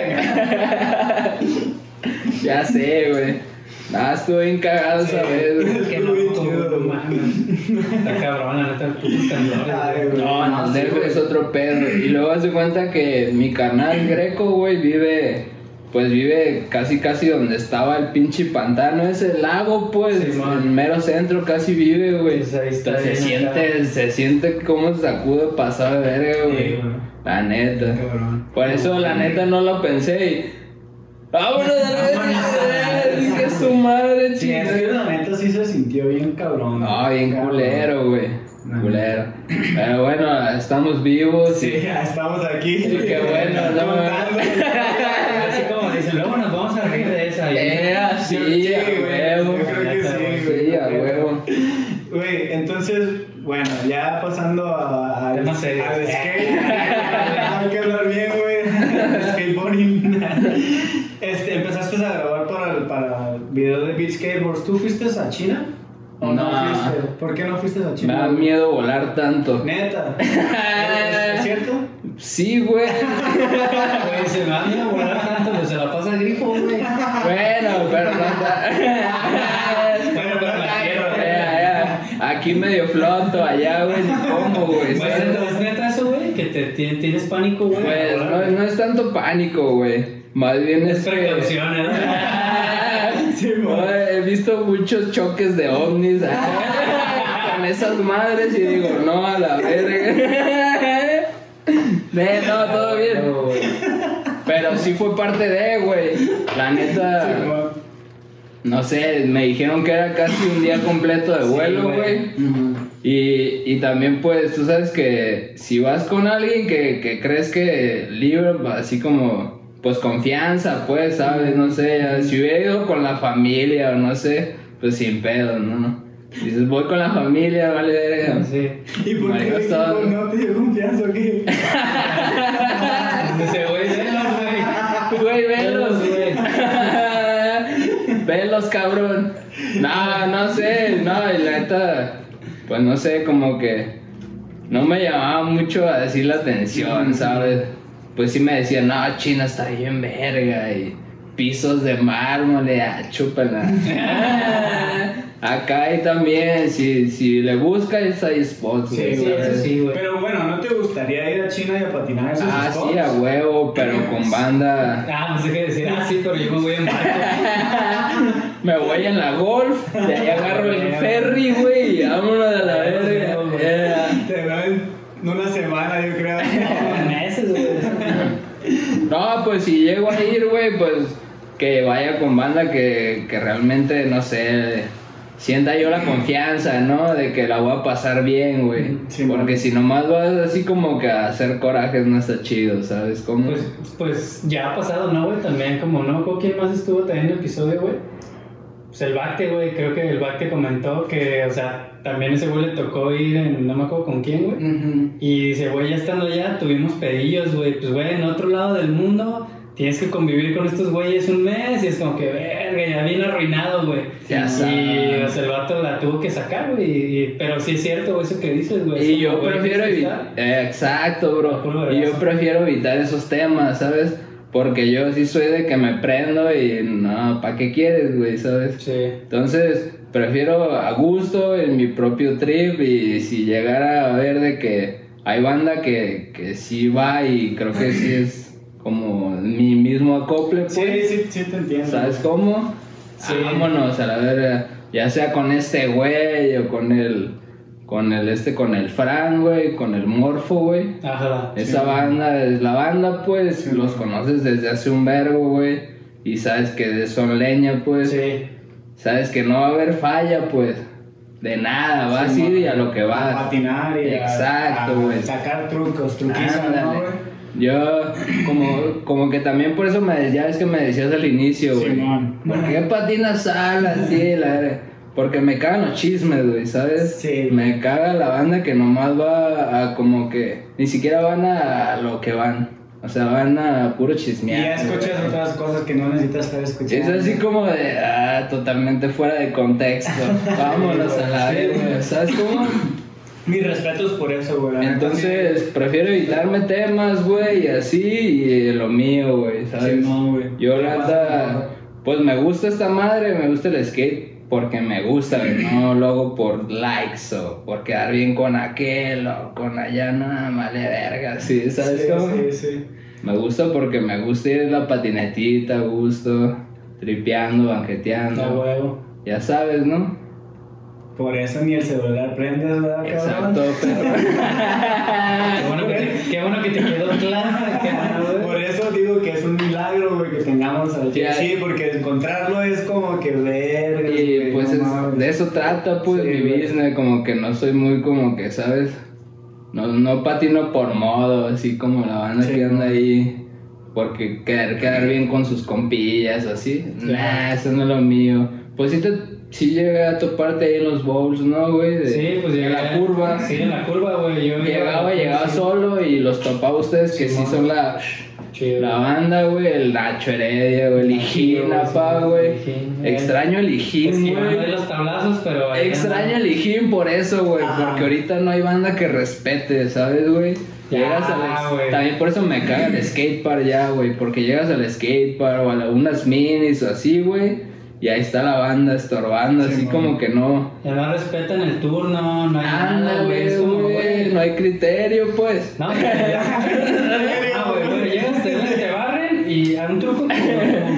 Ya sé, güey. Nada, estuve bien cagado esa vez, güey. Qué loco, chido, güey, mames. Está cabrón, la neta. No, no, DF es otro pedo. Y luego hace cuenta que mi carnal Greco, güey, vive, pues vive casi, casi donde estaba el pinche pantano, ese lago, pues, Sí, en mero centro casi vive, güey. Pues ahí está se siente, acá. se siente como se sacude pasado de verga, Sí, güey. güey. La neta. Cabrón. Por eso, la neta, no lo pensé y... ¡Vámonos a la verga! Dije su madre, Sí, es que chingada. la neta sí se sintió bien cabrón. No, bien Cabrón. culero, güey. Culero. Pero bueno, estamos vivos. Sí, y- ya estamos aquí. Qué bueno, [laughs] no. Contando. Así como dicen, luego nos vamos a reír de esa. y- Eh, así, Sí, a güey, huevo. yo creo que sí, güey. Sí, a huevo. Güey, entonces, bueno, ya pasando a, al, Temas serios. al skate. Hay que hablar bien, güey. Skateboarding. Este, empezaste a grabar para el, para el video de Beat Skateboards. ¿Tú fuiste a China? ¿O no, No. fuiste? ¿Por qué no fuiste a Me China? da miedo volar tanto. Neta. [laughs] ¿Es, cierto? Sí, güey. Güey, se me va a ir a volar tanto, pues se la pasa el grifo, güey. Bueno, pero no [laughs] Bueno, pero la quiero. Aquí medio floto, allá, güey. ni ¿Cómo, güey? Pues. ¿Es neta eso, güey? Que te, ti- tienes pánico, güey. Pues no, no es tanto pánico, güey. Más bien es Es precaución, ¿eh? [laughs] Sí, No, mo. he visto muchos choques de ovnis ah, [laughs] con esas madres y digo, no, a la verga. [laughs] No, todo bien. No, güey. Pero sí fue parte de, güey. La neta, no sé, me dijeron que era casi un día completo de vuelo, güey. güey. Y, y también pues tú sabes que si vas con alguien que, que crees que libre, así como pues confianza, pues, ¿sabes? No sé, si hubiera ido con la familia o no sé, pues sin pedo, ¿no? Dices, voy con la familia, vale, verga. Sí. ¿Y por qué no te dio confianza o qué? [laughs] Dice, güey, velos, güey. Güey, velos, güey. [laughs] velos, cabrón. No, no sé, no, y la neta, pues no sé, como que no me llamaba mucho a decir la atención, ¿sabes? Pues sí me decían, no, China está bien verga y pisos de mármol, y, ah, chúpala. [laughs] Acá hay también, si, si le buscas, hay spots, güey, Sí, eso sí, güey. Pero bueno, ¿no te gustaría ir a China y a patinar esos Ah, spots? sí, a huevo, pero con banda. Ah, no sé qué decir. Ah, sí, pero yo me voy en barco. [laughs] Me voy en la golf, de ahí agarro el ferry, güey, y vámonos a la verga. Te dan una semana, yo creo. [laughs] Meses, güey. No, pues si llego a ir, güey, pues que vaya con banda que, que realmente, no sé, sienta yo la confianza, ¿no? De que la voy a pasar bien, güey. Sí, Porque man. si nomás vas así como que a hacer corajes no está chido, ¿sabes cómo? Pues, pues ya ha pasado, ¿no, güey? También, como no, ¿con quién más estuvo también en el episodio, güey? Pues el Bacte, güey, creo que el Bacte comentó que, o sea, también ese güey le tocó ir en, no me acuerdo con quién, güey. Y dice, güey, ya estando allá, tuvimos pedillos, güey. Pues, güey, en otro lado del mundo tienes que convivir con estos güeyes un mes y es como que, verga, ya bien arruinado, güey. Ya y, o sea, el vato la tuvo que sacar, güey. y- Pero sí es cierto, güey, eso que dices, güey. Y yo prefiero evitar. estar- exacto, bro. Y yo prefiero evitar esos temas, ¿sabes? Porque yo sí soy de que me prendo y no, ¿para qué quieres, güey? ¿Sabes? Sí. Entonces, prefiero a gusto en mi propio trip y si llegara a ver de que hay banda que, que sí va y creo que sí es como mi mismo acople, pues. Sí, sí, sí te entiendo. ¿Sabes cómo? Sí. Vámonos a la verga. Ya sea con este güey o con el. Con el este, con el Fran, güey, con el Morfo, güey. Ajá. Esa banda, es la banda, pues, Sí. los conoces desde hace un vergo, güey. Y sabes que son leña, pues. Sí. Sabes que no va a haber falla, pues. De nada, va así y a lo que A va. patinar y a- Exacto, a, güey. sacar trucos, truquizos. ¿no, güey? Yo, como, como que también por eso me, ya es que me decías al inicio, güey. ¿Por qué patinas alas, sí, la? Porque me cagan los chismes, güey, ¿sabes? Sí. Me caga la banda que nomás va a como que ni siquiera van a lo que van. O sea, van a puro Y chismear. ya escuchas güey. otras cosas que no necesitas estar escuchando. Es así como de, ah, totalmente fuera de contexto. [laughs] Vámonos a la Sí, verga, güey. ¿sabes cómo? Mis respetos por eso, güey. Entonces, prefiero evitarme temas, güey, y así, y lo mío, güey, sí. ¿sabes? Simón, güey. Yo, ¿Qué la pues me gusta esta madre, me gusta el skate porque me gusta, no lo hago por likes o por quedar bien con aquel o con allá, nada, vale verga, ¿sí? ¿Sabes sí, cómo? Sí, sí. Me gusta porque me gusta ir en la patinetita, gusto, tripeando, banqueteando. No, huevo. Ya sabes, ¿no? Por eso ni el celular prendes, ¿verdad, cabrón? Exacto, [laughs] perro. Qué bueno que te, qué bueno que te quedó claro. Por eso digo que es un milagro, güey, que tengamos al Ya. Sí, porque encontrarlo es como que ver. Y pues es- de eso trata pues Sí, mi business, como que no soy muy como que, ¿sabes? No, no patino por modo, así como la banda Sí, que anda ahí, porque quedar, quedar bien con sus compillas o así. Nah, eso no es lo mío. Pues sí, te, sí llegué a toparte ahí en los bowls, ¿no, güey? De- Sí, pues en llegué. la curva. Sí, en la curva, güey. Yo Llegaba, iba- llegaba sí. solo y los topaba ustedes que sí son la, Chido. la banda, güey, el Nacho Heredia, güey, el Hijín, güey, pa, sí, güey. Extraño el Hijín, güey. los tablazos, pero. Extraño el Hijín por eso, güey, porque ahorita no hay banda que respete, ¿sabes, güey? Llegas al. También por eso me caga el [clears throat] skatepark ya, güey, porque llegas al skatepark o a la- unas minis o así, güey, y ahí está la banda estorbando, Sí, así como que no... Ya no respetan el turno, no hay nada, Ándale, güey. Es como, güey, güey. no hay criterio, pues. No, ya. [laughs] Ah, güey, güey, llegas, te, te barren y a un truco como,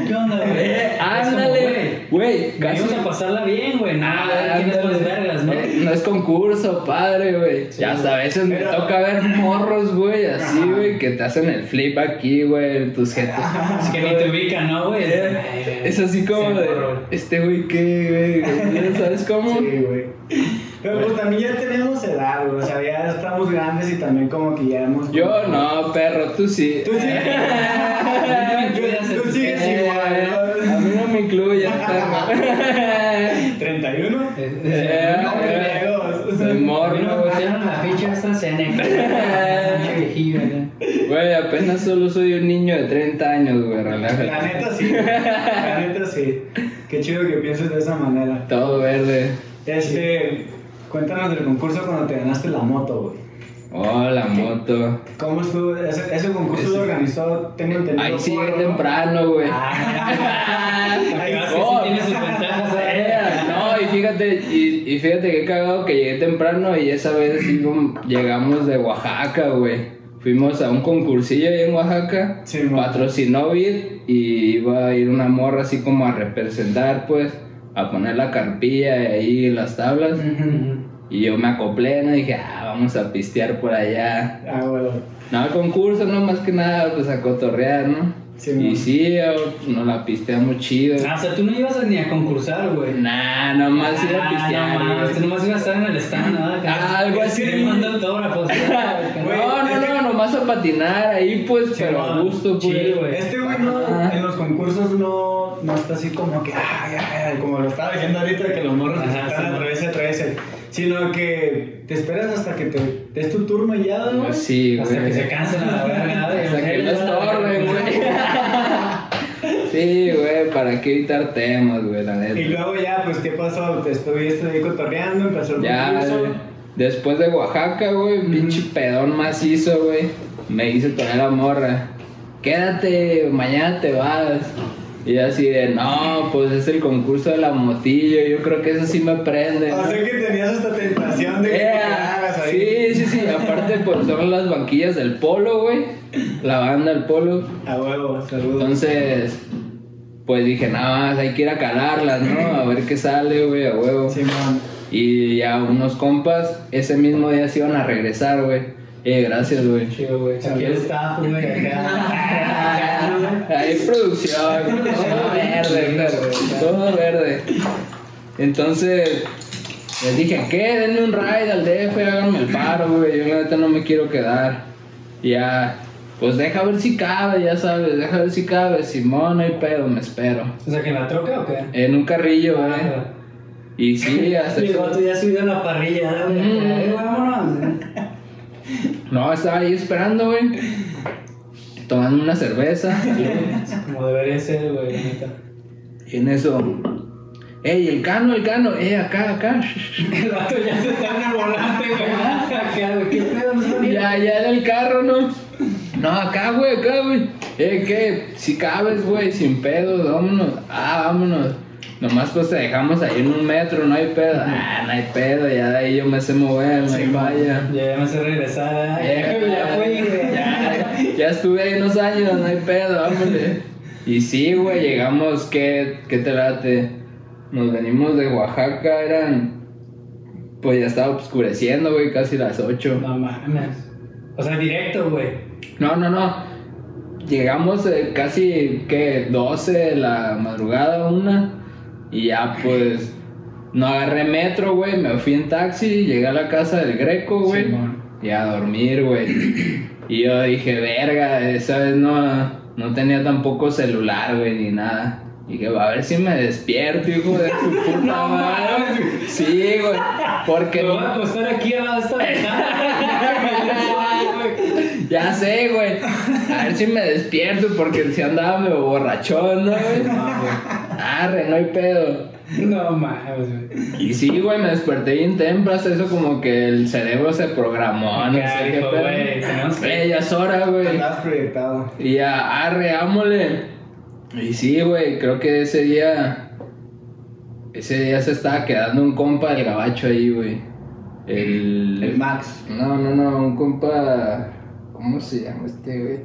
¿qué onda, güey? Eh, ándale, güey, casi... Venimos a pasarla bien, güey. Nada, tienes Ándale. más vergas, ¿no? Eh, No es concurso, padre, güey. Sí, ya hasta a veces me toca ver morros, güey, así, güey, que te hacen el flip aquí, güey, en tus jetas. Es que ni te ubican, ¿no, güey? Eh, Es así como Sí, de, morro. este güey, ¿qué, güey? [laughs] ¿Sabes cómo? Sí, güey. Pero pues también ya tenemos edad, güey. O sea, ya estamos grandes y también como que ya hemos. Yo no, perro, tú sí. Tú sí. [laughs] Tú sigues Eh, igual, a mí no me incluyes, perro. ¿no? 31. [laughs] Eh, No, eh, soy morro, No, güey. pusieron la ficha [laughs] güey. Apenas solo soy un niño de 30 años, güey, relájate. La neta sí. güey. La neta sí. Qué chido que pienses de esa manera. Todo verde. Este. Cuéntanos del concurso cuando te ganaste la moto, güey. Oh, la moto. ¿Cómo estuvo? Ese, ese concurso Ese- lo organizó, tengo entendido. Ahí por, ¿no? temprano, güey. Ah, [laughs] ahí Ahí sí. sí tiene sus ventajas, Eh, ¿eh? No, y fíjate, y, y fíjate que he cagado que llegué temprano y esa vez íbam- llegamos de Oaxaca, güey. Fuimos a un concursillo ahí en Oaxaca. Sí, patrocinó Vid y iba a ir una morra así como a representar, pues, a poner la carpilla y ahí las tablas. Y yo me acoplé, ¿no? Dije, ah, vamos a pistear por allá. Ah, güey. No, el concurso, no, más que nada, pues a cotorrear, ¿no? Sí, y sí, nos la pisteamos chido. Ah, o sea, tú no ibas a ni a concursar, güey. Nah, nomás ir a Ah, pistear. no tú nomás ibas a estar en el stand, ¿no? Ah, algo así. Firmando autógrafos. [laughs] Güey, no, no, no, nomás a patinar ahí, pues, Sí, pero a gusto, pues. Güey. Este güey no, en los concursos no, no está así como que, ay, ay, ay, como lo estaba diciendo ahorita, que los morros Ajá, están sí, a mo. través, a través, sino que te esperas hasta que te des tu turno y ya, güey. Pues sí, Hasta güey. que se cansen a la verga. [laughs] Hasta que no estorben, güey. [laughs] Sí, güey, para qué evitar temas, güey, la neta. Y luego ya, pues, ¿qué pasó? Te estuviste ahí cotorreando, empezó el Ya, después de Oaxaca, güey, pinche pedón macizo, güey, me hice poner la morra. Quédate, mañana te vas. Y así de, no, pues es el concurso de la motillo, yo creo que eso sí me prende. O sea que tenías esta tentación de que te Yeah. hagas ahí. Sí, sí, sí, aparte pues son las banquillas del polo, güey, la banda del polo. A huevo, saludos. Entonces, pues dije, nada más, hay que ir a calarlas, ¿no? A ver qué sale, güey, a huevo. Simón. Y ya unos compas ese mismo día se iban a regresar, güey. Eh, gracias, güey. Chido, güey. Aquí el staff, güey. acá. [laughs] Hay producción, todo verde, todo verde. Entonces, Les dije, ¿qué? Denme un ride al DF, háganme el paro, güey. Yo la neta no me quiero quedar. Y ya, pues deja ver si cabe, ya sabes, deja ver si cabe. Simón, no hay pedo, me espero. O sea, que en la troca o qué? En un carrillo, güey. Ah, Y sí, hasta... Sí, [laughs] vato ya subido a la parrilla, güey. Mm. Eh, Vámonos. No, estaba ahí esperando, güey. Tomando una cerveza. Como debería ser, güey, neta. Y en eso... ¡Ey, el cano, el cano! ¡Eh, acá, acá! El vato ya se está en el volante, güey. Acá, güey, ¿Qué pedo? ¿No está Ya, ya en el carro, ¿no? No, acá, güey, acá, güey. Eh, ¿qué? Si cabes, güey, sin pedo, vámonos. Ah, vámonos. Nomás pues te dejamos ahí en un metro, no hay pedo. Ah, no hay pedo, ya de ahí yo me sé mover, no hay falla. Ya me hace regresar. Eh, Ya, ya fui, güey. Ya, ya estuve ahí unos años, no hay pedo, vámonos. Y sí, güey, llegamos, ¿qué, qué te late? Nos venimos de Oaxaca, eran. Pues ya estaba oscureciendo, güey, casi las 8. No mames. O sea, directo, güey. No, no, no. Llegamos eh, casi, ¿qué? 12 de la madrugada, una. Y ya, pues. No agarré metro, güey. Me fui en taxi. Llegué a la casa del Greco, güey. Y a dormir, güey. Y yo dije, verga, esa vez no, no tenía tampoco celular, güey, ni nada. Dije, a ver si me despierto, hijo de su [laughs] puta No madre. Sí, güey. Porque Me voy a acostar aquí de esta güey. [laughs] Ya sé, güey. A ver si me despierto porque si andaba medio borrachón, ¿no, güey? Arre, no hay pedo. No mames, güey. Y sí, güey, me desperté bien temprano, eso como que el cerebro se programó, no sé qué pedo. güey, tenemos que- Güey, ya es hora, güey. Andabas proyectado. Y ya, arre, ámole. Y sí, güey, creo que ese día. Ese día se estaba quedando un compa del gabacho ahí, güey. El. El Max. No, no, no, un compa. ¿Cómo se llama este, güey?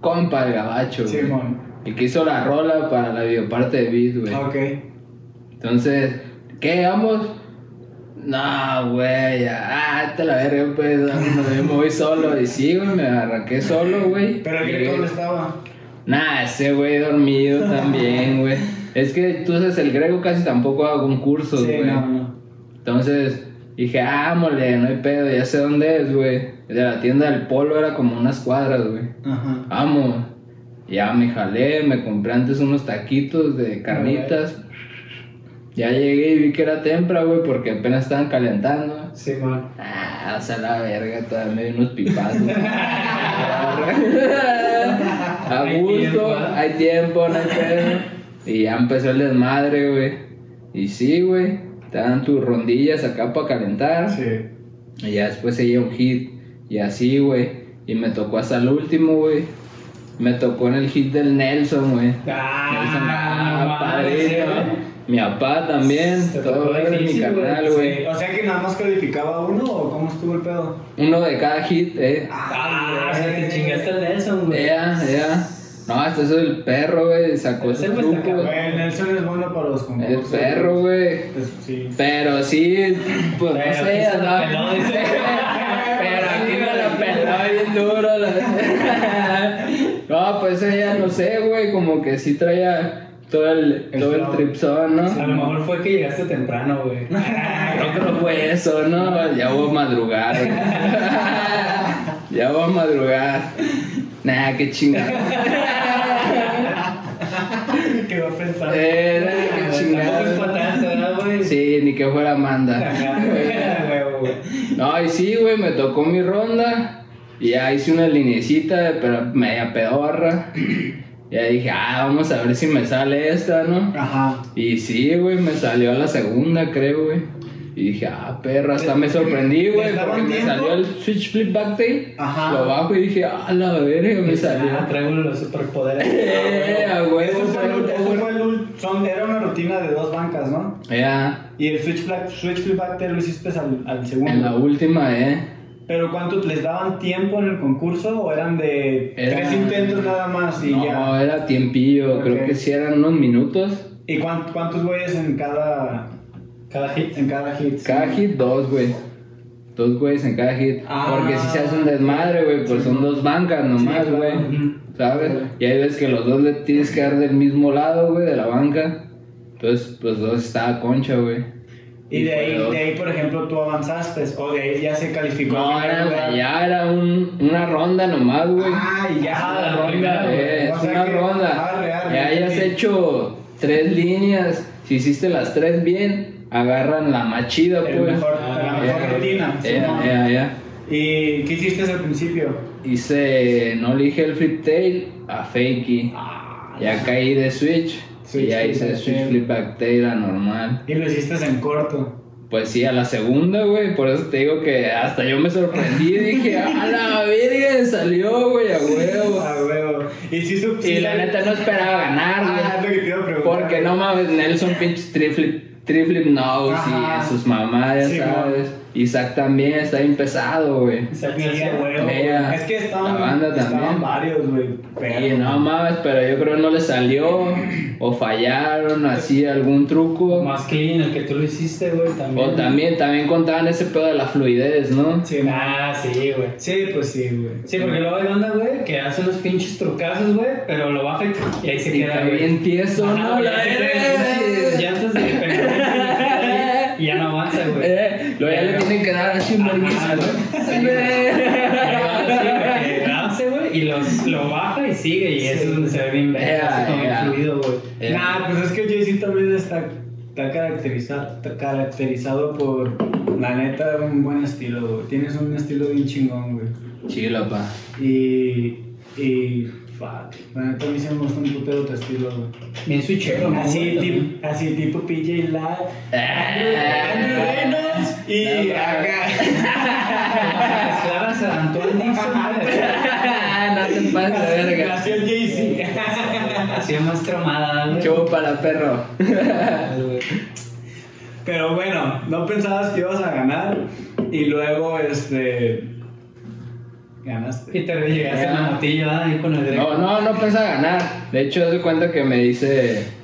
Compa del gabacho, güey. Simón. El que hizo la rola para la videoparte de Beat, güey. Ok. Entonces, ¿qué? ¿Vamos? No, güey, ya. Ah, te la verga, pues. yo me voy solo. Y sí, güey, me arranqué solo, güey. Pero el Greco no estaba. Nah, ese güey dormido también, güey. Es que tú sabes, el griego casi tampoco hago concursos, Sí, güey. no, no. Entonces dije, ah, mole, no hay pedo, ya sé dónde es, güey. De la tienda del polo era como unas cuadras, güey. Ajá. Vamos. Ya me jalé, me compré antes unos taquitos de carnitas. Ya llegué y vi que era temprano, güey, porque apenas estaban calentando. Sí, man. Ah, o sea, la verga, todavía me unos pipazos. [laughs] A gusto, tiempo, ¿eh? hay tiempo, no hay pedo. Y ya empezó el desmadre, güey. Y sí, güey, te dan tus rondillas acá para calentar. Sí. Y ya después seguía un hit. Y así, güey. Y me tocó hasta el último, güey. Me tocó en el hit del Nelson, güey. Nelson, Ah, ah, no padrino. mames, Mi papá también. Todo tocó era mi carnal, güey. güey. O sea que nada más calificaba uno o cómo estuvo el pedo. Uno de cada hit, eh. Ah, o sea, te chingaste el Nelson, güey. Ya, ya. No, hasta eso el perro, güey, sacó Ese sus güey Nelson es bueno para los El concursos. perro, güey. Pues sí. Pero sí, pues no Pero sé, aquí se la andaba-. [laughs] Pero aquí me la [laughs] peló bien duro. la- No, pues ella no sé, güey, como que sí traía todo el, El todo el tripsón, ¿no? A lo mejor fue que llegaste temprano, güey. Yo [laughs] creo que fue eso, ¿no? Ya voy a madrugar. ya voy a madrugar. Nah, qué chingada. ¿Qué va a pensar? Era, qué Tampoco es chingada. Sí, ni que fuera Amanda. No, y sí, güey, me tocó mi ronda. Y ya hice una linecita, pero media pedorra. Y ya dije, ah, vamos a ver si me sale esta, ¿no? Ajá. Y sí, güey, me salió a la segunda, creo, güey. Y dije, ah, perro, hasta me sorprendí, güey, ¿Les daban porque me salió el switch flip backtail. Ajá. Lo bajo y dije, ah, la verga, me salió. Ah, traigo los superpoderes. [laughs] Eh, a huevo, era una rutina de dos bancas, ¿no? Ya, Y el switch, back, switch flip back te lo hiciste al, al segundo. en la última, eh. Pero ¿cuánto les daban tiempo en el concurso o eran de Era- tres intentos nada más y No, ya? era tiempillo, creo que sí eran unos minutos. ¿Y cuán- cuántos güeyes en cada Cada hit. en cada hit? Cada hit, dos, güey. Dos güeyes en cada hit. Ah. Porque si se hace un desmadre, güey, pues son dos bancas nomás, Sí, claro. güey. ¿Sabes? Y hay veces que los dos le tienes que dar del mismo lado, güey, de la banca. Entonces, pues dos estaba concha, güey. Y de ahí, de ahí, por ejemplo, tú avanzaste, o de ahí ya se calificó. No, era, ya era un, una ronda nomás, güey. Ah, y ya, Ah, la la ronda. güey. Eh, O es sea una que- ronda. Arre, arre, ya hayas entendí. hecho tres líneas. Si hiciste las tres bien, agarran la más chida, pues. mejor, Ah, la mejor ya. rutina. Ya, ya, ya. ¿Y qué hiciste al principio? Hice no elige el flip tail a fakey. Ah, Ya caí de switch. Y flip hice switch flip back tail a normal. Y lo hiciste en corto. Pues sí, a la segunda, güey. Por eso te digo que hasta yo me sorprendí. [laughs] Dije, a la verga, salió, güey, a huevo. Ah, huevo. Y si Y la neta no esperaba ganar, güey. Ah, es lo que te iba a preguntar. Porque no mames, Nelson pinche triflip, triflip Ajá. y sus ya Sí, sabes. Isaac también está bien pesado, güey. Sí, a huevo. Es que estaban, la banda estaban también. varios, güey. Y no mames, pero yo creo que no le salió. O fallaron, así algún truco. Más clean el que tú lo hiciste, güey, también. O también, también contaban ese pedo de la fluidez, ¿no? Sí, Ah, sí, güey. sí, pues sí, güey. Sí, porque luego hay banda, güey, que hace unos pinches trucazos, güey, pero lo baja y, y ahí se Y queda, güey. bien tieso, ¿no? ya llantas de [laughs] y ya no avanza, güey. Eh, luego ya le tienen que dar así un. Sí, güey, y los, lo baja y sigue, y eso es donde se ve bien verga, Yeah, así como bien yeah. fluido, güey. Nah, pues es que Jay-Z también está, está, caracteriza- está caracterizado por, la neta, un buen estilo, güey. Tienes un estilo bien chingón, güey. Chilo, pa. Y, y, fuck, la neta a mí se me gusta un putero tu estilo, güey. Bien switchero, ¿no? Así, güey, tipo, así tipo PJ Live, Ah. Andrew Reynolds y acá. Esclavas a Antoine güey. no te pases de verga. Nació el Jay-Z. Así más cromada, güey. Chupa la perro. [laughs] Pero bueno, no pensabas que ibas a ganar y luego, este, ganaste. Y te llegaste a la motillo, ¿ah? ahí con el Greco. No, no, no pensaba ganar. De hecho, de cuenta que me dice.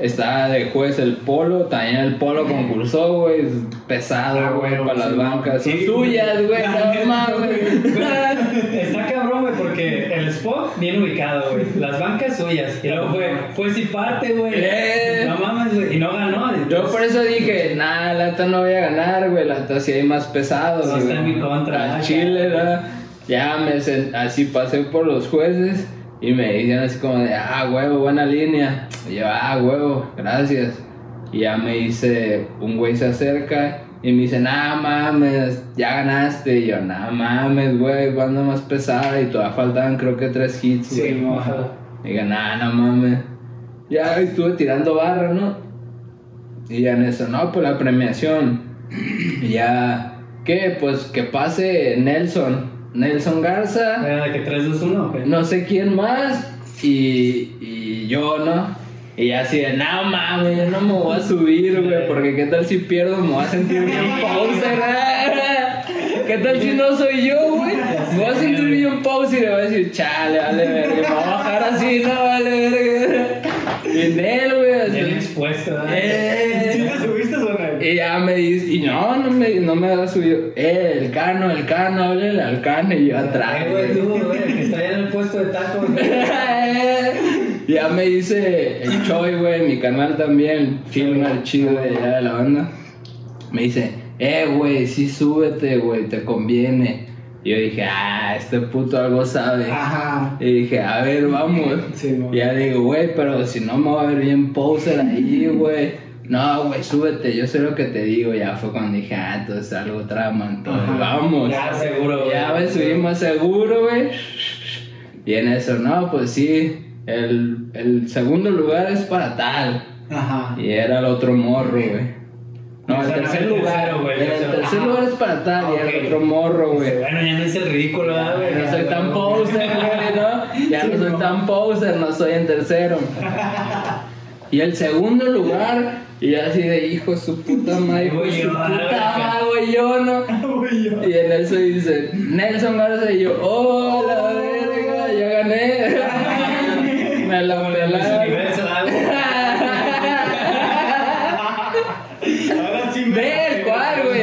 Está de juez el polo, también el polo concursó, güey. es Pesado, Ah, güey, para las sí, bancas. Son sí, suyas, güey, no [laughs] mames. Está cabrón, güey, porque el spot bien ubicado, güey. Las bancas suyas. Y luego fue, fue si parte, güey. Eh. No mames, güey. Y no ganó. Yo por eso dije, nah, la neta no voy a ganar, güey. La neta sí hay más pesados. No está en mi contra, Al ah, Chile. ¿verdad? Ya me sent- así pasé por los jueces y me decían así como de, ah, huevo, buena línea. Y yo, ah, huevo, gracias. Y ya me dice, un güey se acerca y me dice, nah, mames, ya ganaste. Y yo, nah, mames, güey, banda más pesada. Y todavía faltaban creo que tres hits, Sí, güey. moja. Diga, nah, no mames. Ya estuve tirando barra, ¿no? Y ya en eso, no, pues la premiación. Y ya, ¿qué? Pues que pase Nelson. Nelson Garza, de que 3, 2, 1, ¿o qué? no sé quién más. Y, y yo, ¿no? Y así de, no mames, yo no me voy a subir, güey. Porque qué tal si pierdo, me voy a sentir bien [laughs] poser. ¿Qué tal si no soy yo, güey? Me voy a sentir bien poser y le voy a decir, chale, vale, verga. Me voy a bajar así, no, vale, verga. Y en él, güey, así. Bien expuesto. Eh. Y ya me dice, y no, no me, no me ha subido. Eh, el cano, el cano, háblele al cano. Y yo atrás. Eh, güey, tú, güey, el que está en el puesto de tacos. [laughs] Y ya me dice el Choi, güey, mi canal también, filmer chido de allá de la banda. Me dice, eh, güey, sí súbete, güey, te conviene. Y yo dije, ah, este puto algo sabe. Ajá. Y dije, a ver, vamos. Sí, y ya digo, güey, pero si no me va a ver bien poser ahí, güey. No, güey, súbete, yo sé lo que te digo. Ya fue cuando dije, ah, entonces algo trama, entonces Ajá. vamos. Ya, seguro, güey. Ya me subí más seguro, güey. Y en eso, no, pues sí, el, el segundo lugar es para tal. Ajá. Y era el otro morro, güey. No, O el sea, no, tercer el lugar, güey, el el tercer lugar es para tal y era Ok. el otro morro, güey. Bueno, ya no es el ridículo, ¿verdad, güey? No soy tan [laughs] poser, güey, ¿no? Ya no soy tan poser, no soy en tercero. [laughs] Y el segundo lugar, y así de hijo su puta madre, hijo su puta madre, yo no. [laughs] Y en eso dice, Nelson Garza, y yo, oh, la verga, ya gané. [laughs] Me la. [laughs] Ahora sí me. Ve, ¿cuál, güey?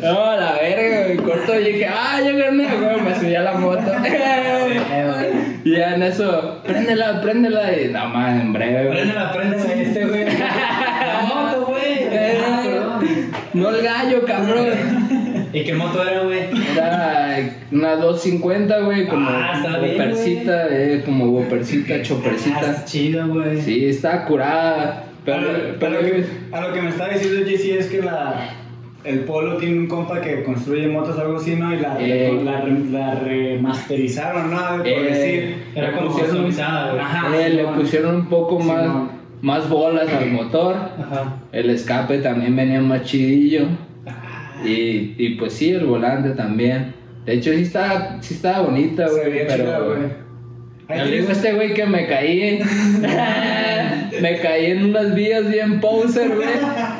No, la verga, corto y dije, ah, ya gané, güey, me subí a la moto. y ya en eso, préndela, préndela, y nada más, en breve, güey. Préndela, préndela, este, güey. No el gallo, cabrón. ¿Y qué moto era, güey? Era una 250, güey, como Ah, está bien, bopercita, eh, como bopercita, Ah, chopercita. está chido, güey. Sí, está curada. Pero, a, lo, pero a lo que, a lo que me está diciendo JC es que la, el Polo tiene un compa que construye motos algo así, ¿no? Y la, Eh. la, la remasterizaron, ¿no? Por Eh, decir. Era Le como pusieron- customizada, güey. Ajá, eh, le pusieron un poco Sí, más, no. Más bolas al motor. Ajá. El escape también venía más chidillo. Ah, Y, y pues sí, el volante también. De hecho, sí estaba, sí estaba bonita, güey. Pero. chida, güey. Digo a tienes- este güey que me caí. [laughs] [laughs] me caí en unas vías bien poser, güey.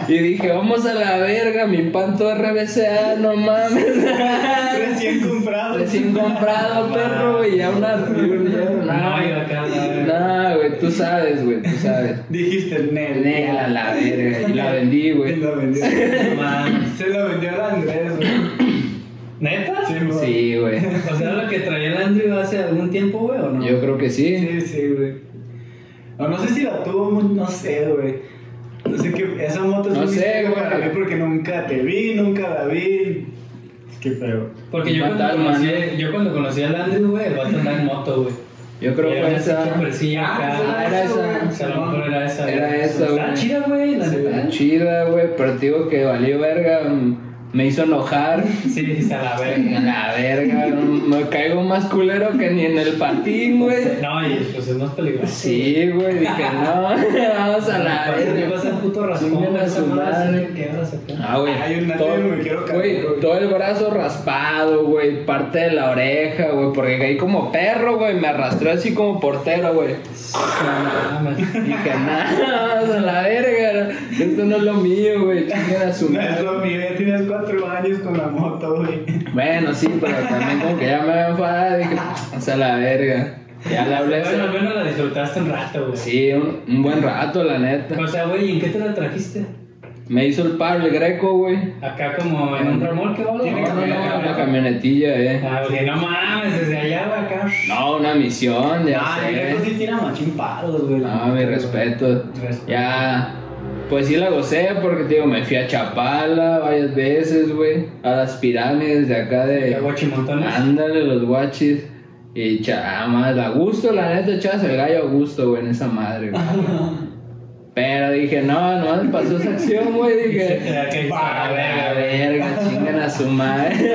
Y dije, vamos a la verga, mi panto RBCA, no mames. [laughs] Recién comprado. Recién comprado, perro, güey. Ya una. No, iba acá. No, güey, tú [laughs] sabes, güey, tú sabes. Dijiste el Nel. Nela, la verga. Y la vendí, [laughs] Y güey. la vendió. [laughs] No mames. Se lo vendió al Andrés, güey. ¿Neta? Sí, güey. Sí, güey. O sea, lo que traía el Andrew hace algún tiempo, güey, ¿o no? Yo creo que sí. Sí, sí, güey. O no sé si la tuvo, no sé, güey. No sé qué. Esa moto es No sé, güey. para mí porque nunca te vi, nunca la vi. Qué feo. Porque yo cuando, conocí, ¿no? yo cuando conocí al Andrew, güey, el vato andaba en moto, güey. Yo creo que era fue esa. Ah, acá. era esa. O sea, a lo mejor era esa. Era güey. esa, Está güey. chida, güey. Está chida, güey, pero te digo que valió verga. mm, Me hizo enojar. Sí, sí, a la verga. A la verga, me caigo más culero que ni en el patín, güey. No, y pues es más peligroso. Sí, güey, dije, no, [laughs] vamos a la verga. vas a puto raspón, madre, madre. Ah, güey. Ay, un todo, me quiero caer, güey, güey. todo el brazo raspado, güey. Parte de la oreja, güey. Porque caí como perro, güey. Me arrastré así como portero, güey. Dije, nada, vamos a la verga. Esto no es lo mío, güey. Chinguen a su No es madre. lo mío, ya tienes cuatro años con la moto, güey. Bueno, sí, pero también como que ya me había enfadado. Dije, vamos a la verga. Ya le hablé. Bueno, al menos la disfrutaste un rato, güey. Sí, un, un buen rato, la neta. O sea, güey, ¿y en qué te la trajiste? Me hizo el paro el greco, güey. Acá como en un remolque, ¿o? Tiene No, no, una camionetilla, eh. Ah, güey, no mames, desde allá, güey, acá. No, una misión, ya Ah, el sé. Greco sí tira machín paros, güey. No, mi respeto. Respeto. Ya, pues sí la gocé porque, te digo, me fui a Chapala varias veces, güey. A las pirámides de acá de... ¿Qué guachimontones? Ándale, los guachis. Y chamas, a gusto, la neta, echabas el gallo a gusto, güey, en esa madre, güey. [laughs] Pero dije, no, no me pasó esa acción, güey. Dije, que a la verga, chingan a su madre. [laughs]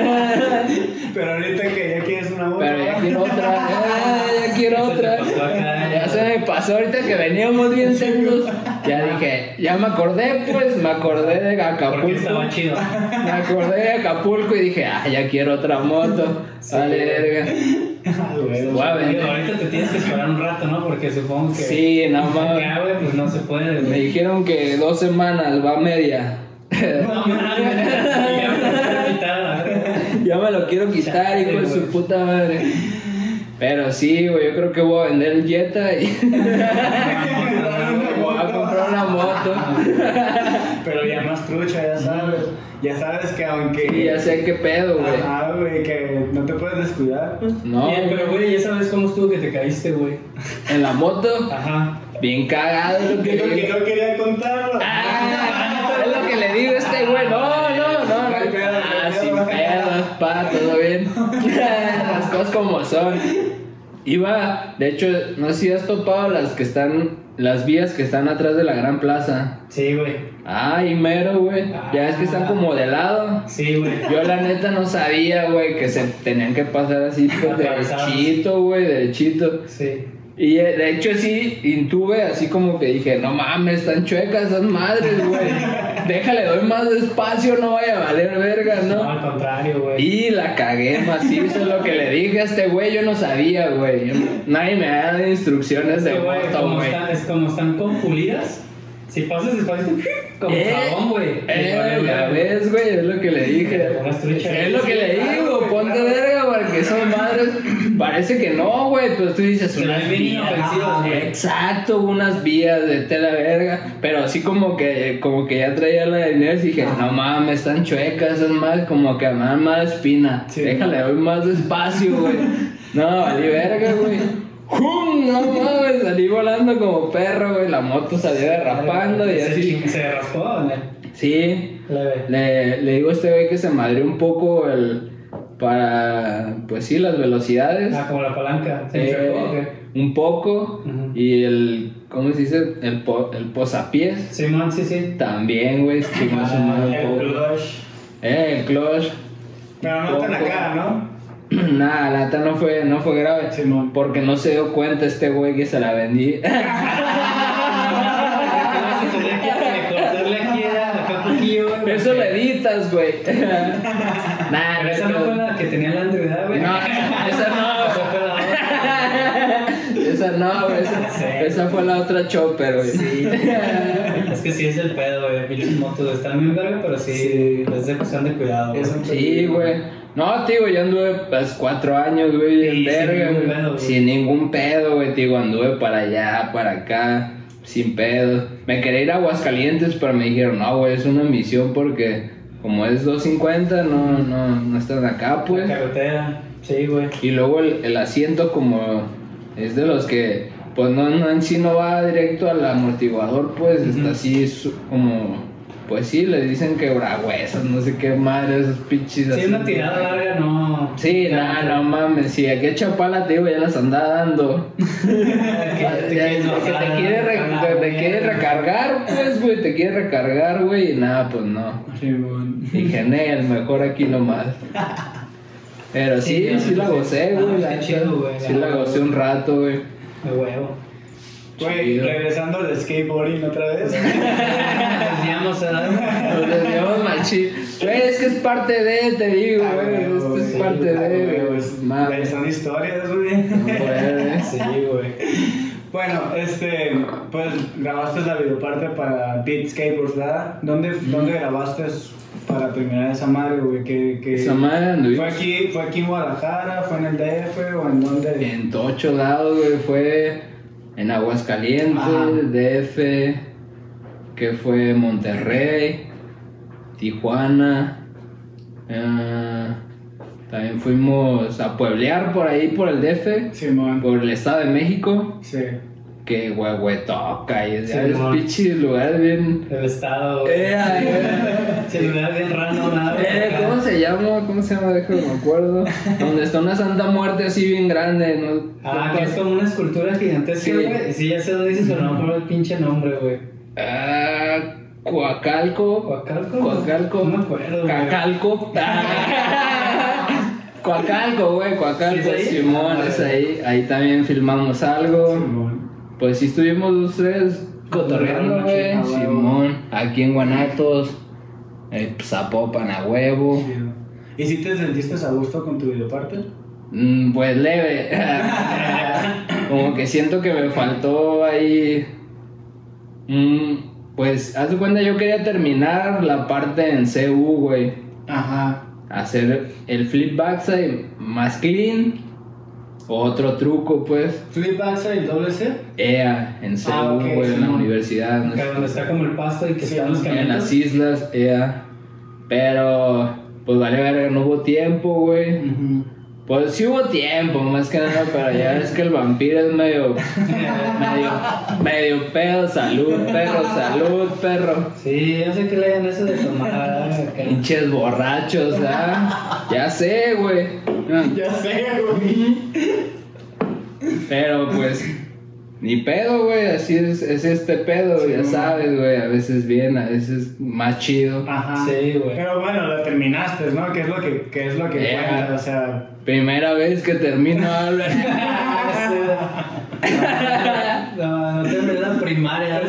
Pero ahorita que ya quieres una moto. Pero ya quiero otra, eh, ya quiero [laughs] otra. pasó acá. Ya se me pasó ahorita que veníamos bien serios. Ya dije, ya me acordé, pues, me acordé de Porque Acapulco. estaba chido. Me acordé de Acapulco y dije, ah, ya quiero otra moto. Vale, verga. Ah, ahorita te tienes que esperar un rato, ¿no? Porque supongo que. Sí, no. Acá, güey, pues no se puede. Me dijeron que dos semanas va media. No mames. Y ya me lo quiero quitar, la verga. Ya me lo quiero quitar, hijo de su puta madre. Pero sí, güey, yo creo que voy a vender el Jetta y [laughs] voy a comprar una moto. Pero ya más trucha, ya sabes. Ya sabes que aunque. Y ya sé qué pedo, güey. Ajá, güey, que no te puedes descuidar. pues. No, Bien, pero güey, ya sabes cómo estuvo que te caíste, güey. en la moto, Ajá. bien cagado lo que que no quería contarlo. Ah, es lo que le digo a este güey. No, no, no. No Ah, sin pedo. pedos, pa, todo bien. [laughs] Las cosas como son. Iba, de hecho, no sé si has topado las que están, las vías que están atrás de la gran plaza. Sí, güey. Ay, mero, güey. Ya es que están como de lado. Sí, güey. Yo la neta no sabía, güey, que se tenían que pasar así pues, derechito, güey, derechito. Sí. Y eh, de hecho sí, intuve así como que dije, no mames, están chuecas esas madres, güey. [laughs] Déjale, doy más despacio, no vaya a valer verga, No, ¿no? al contrario, güey. Y la cagué macizo, lo que le dije a este güey, yo no sabía, güey. Nadie me ha dado instrucciones de güey, como güey. es como están con pulidas. Si pasas despacito, como Eh, jabón, güey. Eh, ves, güey, es lo que le dije. Es lo que le digo, ponte verga, porque son madres. Parece que no, güey, pero tú dices Se unas vías. Exacto, unas vías de tela verga. Pero así como que, como que ya traía la de dinero y dije, no mames, están chuecas, esas madres, como que me dan más espina. Sí. Déjale, doy más despacio, güey. No, valí verga, güey. ¡Jum! No mames, salí volando como perro, güey. La moto salió derrapando y Se así. ching- Se raspó, güey. Sí. Le, le digo a este güey que se madre un poco el. Para. Pues sí, las velocidades. Ah, como la palanca. ¿Se Eh, enchocó o qué? un poco. Y el. ¿Cómo se dice? El, po- el posapiés. Simón, sí, sí. También, güey, estuvimos Ah, sumando un El poco. clutch. Eh, el clutch. Pero no tan acá, ¿no? [clears throat] Nada, la neta no fue, no fue grave. Simón. Porque no se dio cuenta este güey que se la vendí. [laughs] Tenía que cortarle aquí a- acá un poquillo, güey. Güey. [laughs] nah, Pero esa no fue la que tenía la Android, güey. No, esa, no. Esa fue la otra. Esa no, güey. Esa, Sí. esa fue la otra chopper, güey. Sí. Es que sí es el pedo, güey. Pinches motos están bien verga, pero sí, Sí. es de cuestión de cuidado. güey. Sí, güey. No, tío, yo anduve pues cuatro años, güey, Sí, en sin verga, ningún güey. pedo, güey. Sin ningún pedo, güey, tío. Anduve para allá, para acá, sin pedo. Me quería ir a Aguascalientes, pero me dijeron, no, güey, es una misión porque como es 250, no, no, no están acá, La pues. carretera, sí, güey. Y luego el, el asiento como es de los que, pues no, no en sí no va directo al amortiguador, pues Ujú. está así como, pues sí, le dicen quebrahuesos, no sé qué madre, esos pinches Sí, así. una tirada larga no. Sí, no, no mames, si aquí a Chapala, tío, ya las anda dando. Te [laughs] que te quiere, re- te- recargar, pues, güey, te quiere recargar, güey, y nada, pues no. Dije, Nel, mejor aquí nomás. [laughs] Pero sí, Sí, sí, no, la sí. gocé, Ah, güey. qué la neta. chido, güey, Sí la gocé un rato, güey. De huevo. Güey, regresando al skateboarding otra vez. [laughs] Decíamos, ¿verdad? Nos desviamos machín. Güey, es que es parte de, te digo, Ah, güey. Esto es sí, parte de, güey, güey. pues. Son historias, güey. No, güey. Sí, güey. Bueno, este, pues grabaste la videoparte para Beat Skateboards, ¿verdad? ¿Dónde, ¿dónde grabaste para terminar esa madre, güey? ¿Qué, qué- Esa madre ¿Fue anduvimos aquí, ¿Fue aquí en Guadalajara? ¿Fue en el DF o en dónde? en ocho lados, güey. Fue en Aguascalientes, Ajá. DF, que fue Monterrey, Tijuana. ah, también fuimos a pueblear por ahí, por el DF, por el Estado de México. Sí. Que huehuetoca y Sí, mon. pinches lugares bien. El estado. Eh, [laughs] eh, Celular bien random, nada. eh, ¿Cómo se llama? ¿Cómo se llama? Déjame me acuerdo. [laughs] Donde está una santa muerte así bien grande, ¿no? Ah, que es como una escultura gigantesca, Sí. güey. Sí. ya sé dónde dices, pero no me acuerdo el pinche nombre, güey. Ah, Coacalco. ¿Coacalco? Coacalco. No me acuerdo. Cacalco. [laughs] Coacalco, güey, Coacalco, ¿Sí es ahí? Simón, Ah, es ahí. Ahí también filmamos algo. Simón. Pues sí estuvimos los tres cotorreando, güey. Simón, aquí en Guanatos, eh, Zapopan a huevo. ¿Y si te sentiste a gusto con tu videoparte? Mm, pues leve. [laughs] Como que siento que me faltó ahí. mm, pues, haz de cuenta, yo quería terminar la parte en CU, güey. Ajá. Hacer el flip backside más clean. Otro truco, pues. ¿Flip backside doble C? EA en CU, Ah, ok, güey, en la universidad. no sé. donde está como el pasto y que Sí, están los en las islas, EA. Pero, pues vale ver, no hubo tiempo, güey. Pues sí hubo tiempo, más que nada, pero ya es que el vampiro es medio, medio, medio pedo, salud, perro, salud, perro. Sí, yo sé que lean eso de tomar. acá. Pinches borrachos, ¿ah? Ya sé, güey. [laughs] Ya sé, güey. Pero pues, ni pedo, güey, así es, es este pedo, Sí, ya sabes, güey, a veces bien, a veces más chido. Ajá. Sí, güey. Pero bueno, lo terminaste, ¿no? ¿Qué es lo que, qué es lo que Yeah. cuenta? O sea. Primera vez que termino algo. [laughs] [laughs] [laughs] No, no terminé la primaria.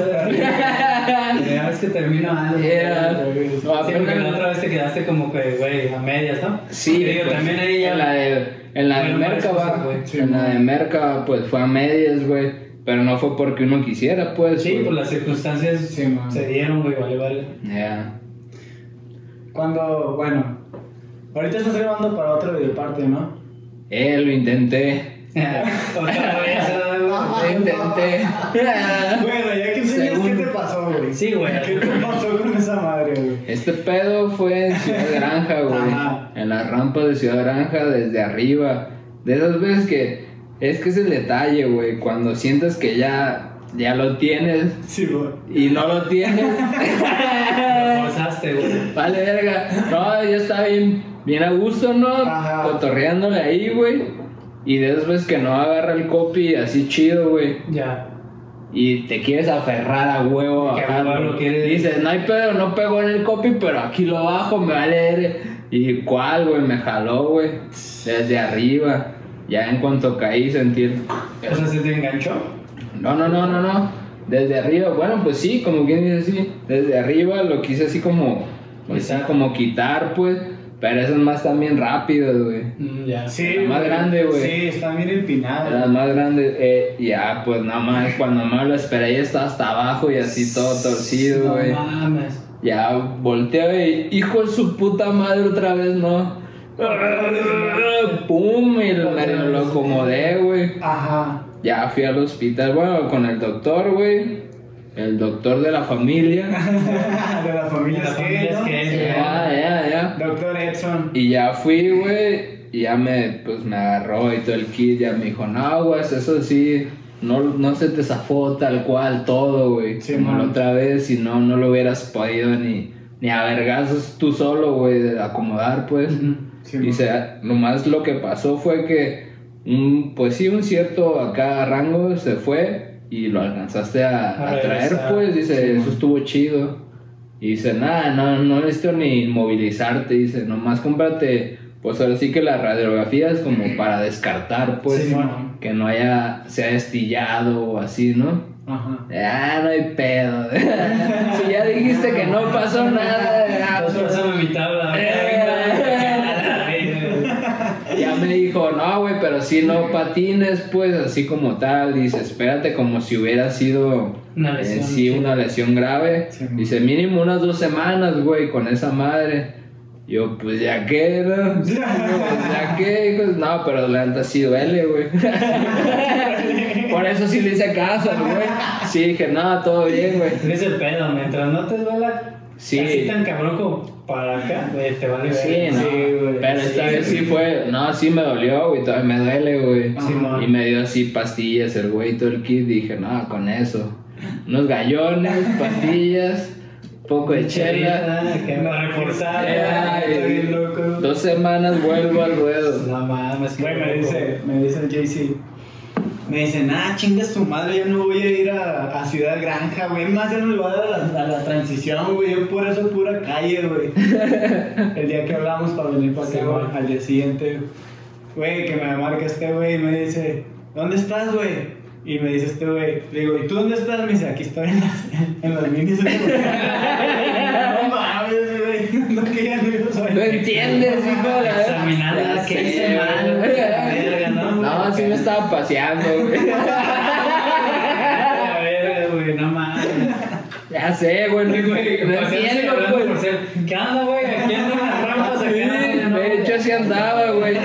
Vez que termino algo. Yeah. No, la otra vez te quedaste como que, güey, a medias, ¿no? Sí, digo, pues, también ahí ya. en la de, en la de Merca, va, güey. Sí, en la de Merca, pues fue a medias, güey, pero no fue porque uno quisiera, pues. Sí, güey. pues las circunstancias Sí, se dieron, güey, vale, vale. Ya. Cuando, bueno. Ahorita estás grabando para otra videoparte, ¿no? Eh, lo intenté. Otra vez, Lo intenté. [laughs] Bueno, ya que enseñas, ¿qué te pasó, güey? Sí, güey. ¿Qué te pasó con esa madre, güey? Este pedo fue en Ciudad Granja, güey. Ajá. En las rampas de Ciudad Granja, desde arriba. De esas veces que. Es que es el detalle, güey. Cuando sientes que ya. Ya lo tienes Sí, güey. y no lo tienes. [laughs] [laughs] avanzaste, güey. Vale, verga. No, yo estaba bien, bien a gusto, ¿no? Ajá. Cotorreándole ahí, güey. Y de esas veces que no agarra el copy así chido, güey. Ya. Y te quieres aferrar a huevo. Que a huevo quieres. Dices, no hay pedo, no pegó en el copy, pero aquí lo bajo, me vale. verga". Y cuál, güey, me jaló, güey. Desde arriba. Ya en cuanto caí sentí el- O sea, se te enganchó. No, no, no, no, no. Desde arriba, bueno, pues sí, como quien dice así. Desde arriba lo quise así como. Pues como quitar, pues. Pero esas más también rápidas, güey. Mm, ya. Sí, La más güey. grande, güey. Sí, están bien empinadas. Las más grandes, eh, ya, pues nada más, cuando más lo esperé ya estaba hasta abajo y así todo torcido, No güey. mames. ya volteo y, hijo de su puta madre, otra vez no. Pum, y me lo acomodé, güey. Ajá. Ya fui al hospital, bueno, con el doctor, güey. El doctor de la familia. [laughs] de la familia De la familia ¿no? Skate, Sí. ya, ya, ya. Doctor Edson. Y ya fui, güey, y ya me, pues, me agarró y todo el kit, ya me dijo, no, güey, eso sí, no, no se te zafó tal cual todo, güey, Sí, como man. la otra vez, si no, no lo hubieras podido ni, ni a vergazos tú solo, güey, de acomodar, pues. Sí, Dice, nomás lo que pasó fue que, un, pues sí, un cierto acá rango se fue y lo alcanzaste a, A a traer, pues, dice, Sí, eso man. estuvo chido. Y dice, nada, no, no necesito ni movilizarte, dice, nomás cómprate, pues ahora sí que la radiografía es como [clears throat] para descartar, pues, Sí, que no haya, se haya estillado o así, ¿no? Ajá. Ah, no hay pedo. [laughs] si ya dijiste que no pasó nada, [laughs] ah, pues, mi tabla. [laughs] Ya me dijo, no, güey, pero si no patines, pues así como tal. Dice, espérate como si hubiera sido Una en lesión, sí sí. una lesión grave. Sí. Dice, mínimo unas dos semanas, güey, con esa madre. Yo, pues ya que, ¿no? [laughs] Pues, ya que, hijos. No, pero la neta sí duele, güey. [laughs] Por eso sí le hice caso, güey. Sí, dije, no, todo bien, güey. Es el pedo, mientras no te duela Sí. así tan cabrón como para acá, güey, te vale Sí, ver. no. Sí, güey. Pero esta Sí, vez sí fue, no, sí me dolió, güey, todavía me duele, güey. Y me dio así pastillas el güey, todo el kit, dije, no, con eso. Unos gallones, [laughs] pastillas, poco de chela. Que me reforzar. Eh, dos semanas vuelvo al ruedo. No mames, que Güey, me dice, me dice el JC. Me dice, nah, chinga su madre, yo no voy a ir a, a Ciudad Granja, güey. Más ya no le voy a dar a la, a la transición, güey. Yo por eso pura calle, güey. [laughs] El día que hablamos para venir para acá, Sí, güey, güey. al día siguiente, güey, que me marca este güey y me dice, ¿dónde estás, güey? Y me dice este güey, le digo, ¿y tú dónde estás? Me dice, aquí estoy en las, en las minis. [laughs] no mames, güey. No, que ya no iba a saber. ¿No entiendes, hijo de la sé, hice mal, güey. Estaba paseando, güey. [laughs] A ver, güey, no mames. Ya sé, güey, no, Güey, no paseándose y entiendo, hablando por pues. ser, ¿Qué onda, güey? Aquí andan las rampas. Sí, ¿no? de hecho así andaba, güey.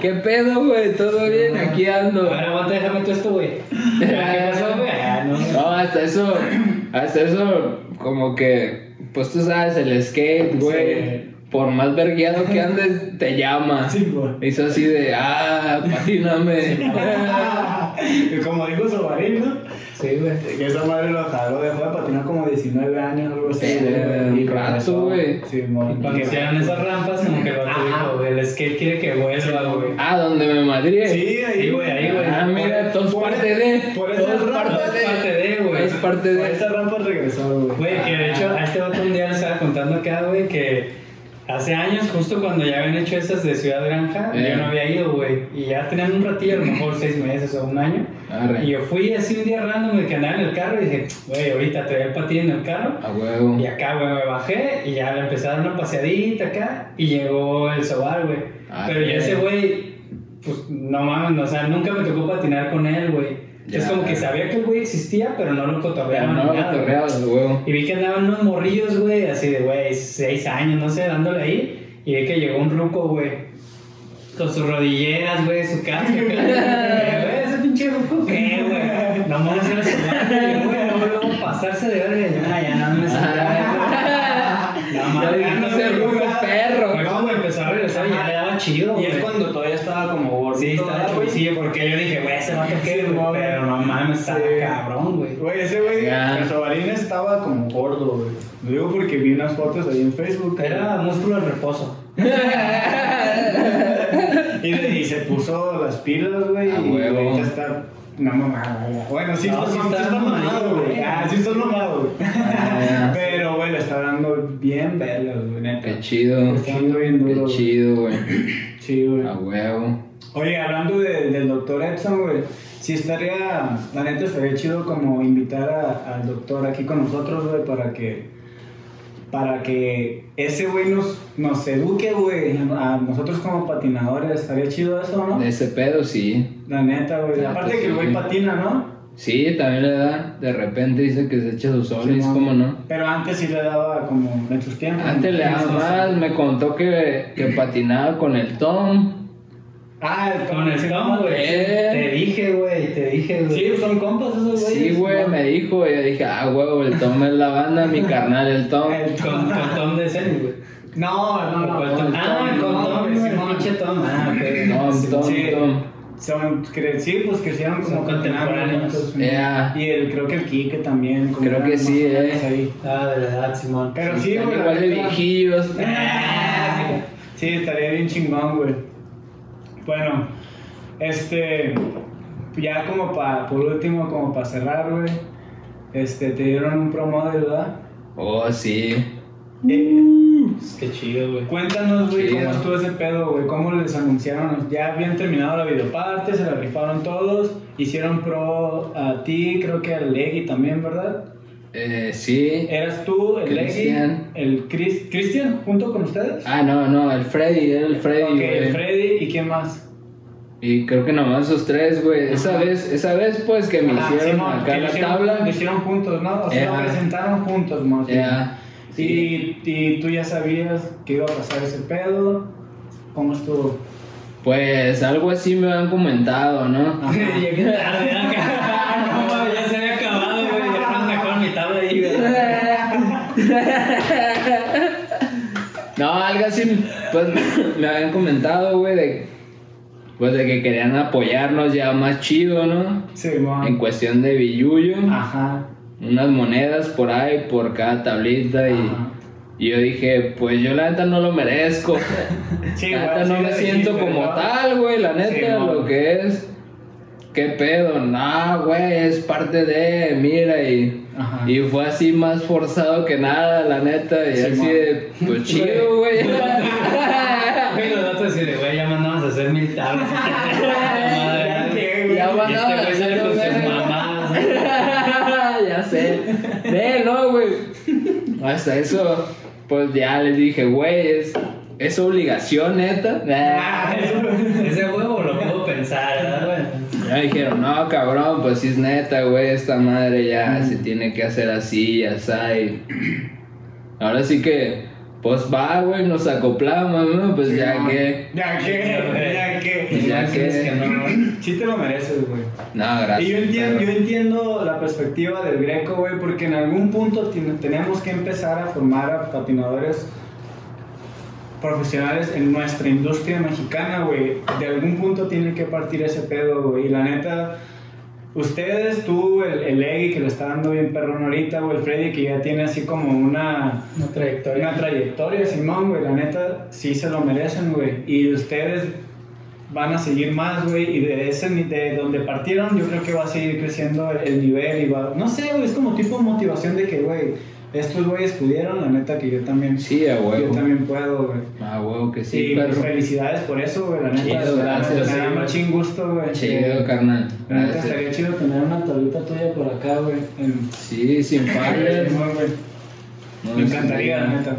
¿Qué pedo, güey? ¿Todo bien? Aquí ando. A ver, aguanta, déjame tú esto, güey. [laughs] ¿Qué pasó, güey? Ah, no. No, hasta eso, hasta eso, como que, pues tú sabes, el skate, güey, Sí. Por más vergueado que andes, te llama. [laughs] Sí, güey. Hizo así de, ah, patíname. [laughs] Como dijo Sobarín, ¿no? Sí, güey. Que esa madre lo jaló, dejó de patinar como 19 años, algo así. Sí, güey, y un rato, güey. Sí, mon. Cuando Y que- hicieron esas rampas, como que el vato dijo, güey, el skate quiere que vuelva, güey. ah, donde me madrié. Sí, ahí, Sí, güey, ahí, güey. Ah, mira, todo es Por- parte de. por todo esas es rampas, parte Es parte de, güey. Es parte Por de. esa rampa regresó, güey. Güey, que de hecho a este vato un día le estaba contando acá, güey, que hace años, justo cuando ya habían hecho esas de Ciudad Granja, Eh. yo no había ido, güey. Y ya tenían un ratillo, a lo mejor seis meses o un año. Arre. Y yo fui así un día random de que andaba en el carro y dije, güey, ahorita traía el patín en el carro. A huevo. Y acá, güey, me bajé y ya le empecé a dar una paseadita acá y llegó el sobar, güey. Ah, Pero ya ese güey, pues no mames, o sea, nunca me tocó patinar con él, güey. Es Ya. como que sabía que el güey existía, pero no lo Ya cotorreaba. no lo güey. Y vi que andaban unos morrillos, güey, así de, güey, seis años, no sé, dándole ahí. Y vi que llegó un ruco, güey, con sus rodilleras, güey, su casco. [laughs] Güey, ese pinche ruco, ¿qué, güey? No mames, era su madre, güey, luego pasarse de verga. Ya, ya, no me. No [laughs] Ya mames, dijiste, no, ruco perro. Empezó a regresar y ya le daba chido, Y es cuando todavía estaba como gordito. Sí, está ¿verdad, güey? chidillo, porque yo dije, vato qué, Sí, güey. Pero no mames, está Sí. cabrón, güey. Güey, ese güey, Ya. el Sobalín estaba como gordo, güey. Lo digo porque vi unas fotos ahí en Facebook. Era músculo de reposo. [laughs] Y, y se puso las pilas, güey. A y ahorita está una mamada, güey. Bueno, sí, No, está, sí sí está está mamado, güey. Ah, sí está mamado, güey. Ah, Pero, güey, le está dando bien vergas, güey, neta. Qué chido. Está dando bien duro. Qué chido, güey. Sí, güey. A huevo. Oye, hablando de- del doctor Edson, güey, sí estaría, la neta estaría chido como invitar a- al doctor aquí con nosotros, güey, para que, para que ese güey nos, nos eduque, güey, a nosotros como patinadores, estaría chido eso, ¿no? De ese pedo, sí. La neta, güey, aparte que el güey patina, ¿no? Sí, también le da. De repente dice que se echa sus solis, Sí, ¿cómo no? Pero antes sí le daba como en sus tiempos. Antes le daba más, me contó que, que patinaba con el Tom. Ah, el Con el Tom, güey. Eh. Te dije, güey, te dije, güey. Sí, son compas esos güeyes. Sí, güey, me dijo. Y yo dije, ah, huevo, el Tom es la banda, mi carnal, el Tom. El Con, con Tom de Zen, güey. No, no, no. ¿Cuál con Tom? el Ah, con no, Tom, Simón. pinche Tom. Ah, ok. Tom, Tom, Sí. Tom. Son, cre- sí, pues crecieron como Son contemporáneos. ¿no? Yeah. Y el, creo que el Kike también. como Creo que sí, eh. ahí. Ah, de la edad, Simón. Pero sí, güey. igual de viejillos. [laughs] Sí, estaría bien chingón, güey. Bueno, este. Ya como para, por último, como para cerrar, güey. Este, te dieron un promo de verdad. Oh, sí. Eh, Qué chido, güey. Cuéntanos, güey, Chido. cómo estuvo ese pedo, güey. ¿Cómo les anunciaron? Ya habían terminado la videoparte, se la rifaron todos. Hicieron pro a ti, creo que al Leggy también, ¿verdad? Eh, sí. ¿Eras tú, el Cristian. el Chris, Cristian, junto con ustedes? Ah, no, no, el Freddy, era el Freddy, ok, el. Freddy, ¿y quién más? Y creo que nomás esos tres, güey. Esa vez, esa vez, pues, que me Ah, hicieron Simón, acá que la hicieron- tabla. Lo hicieron juntos, ¿no? O sea, lo presentaron juntos, más bien. Ya. Y, y tú ya sabías que iba a pasar ese pedo. ¿Cómo estuvo? Pues algo así me han comentado, ¿no? [laughs] Llegué tarde acá. No, mames, ya se había acabado, güey. Ya no mejor mi tabla ahí, güey. Pues me habían comentado, güey, de, pues de que querían apoyarnos ya más chido, ¿no? Simón. En cuestión de billuyo, Ajá. unas monedas por ahí, por cada tablita y, Ajá. y yo dije, pues yo la neta no lo merezco. [laughs] Sí, la neta sí no me siento dijiste, como ¿no? tal, güey, la neta, lo que es. ¿Qué pedo? No, güey, es parte de, mira, y, Ajá. y fue así más forzado que nada, la neta, y así de, pues [laughs] chido, güey. Güey, los datos así de, güey, ya mandamos a hacer mil tablas. [laughs] Ya van este güey sale con sus mamás. [laughs] ya sé. Ve, no, güey. Hasta eso, pues ya les dije, güey, es, es obligación, neta. Ah, eso- Ese huevo lo puedo pensar, ¿verdad, dijeron, no, cabrón, pues si es neta, güey, esta madre ya se tiene que hacer así, así. y [clears throat] Ahora sí que, pues va, güey, nos acoplamos, ¿no? Pues ya Simón. que. Ya que, ya que. Ya que- Es que no. Sí te lo mereces, güey. No, gracias. Y yo entiendo, yo entiendo la perspectiva del greco, güey, porque en algún punto ten- tenemos que empezar a formar a patinadores profesionales en nuestra industria mexicana, güey. De algún punto tiene que partir ese pedo, güey. Y la neta, ustedes, tú, el, el Eggy que le está dando bien perrón ahorita, güey, el Freddy que ya tiene así como una, Una trayectoria. una trayectoria, Simón, güey, la neta, sí se lo merecen, güey. Y ustedes van a seguir más, güey, y de ese de donde partieron, yo creo que va a seguir creciendo el, el nivel y va, no sé, güey, es como tipo de motivación de que, güey, estos güeyes pudieron, la neta que yo también, Sí, a yo huevo. también puedo, güey. A huevo que sí, y pues, felicidades por eso, güey, la neta, Chido, gracias, me da machín gusto, güey. Chido, carnal. La neta Gracias. estaría chido tener una tablita tuya por acá, güey. Sí, sin [laughs] güey. No, Me encantaría, la neta.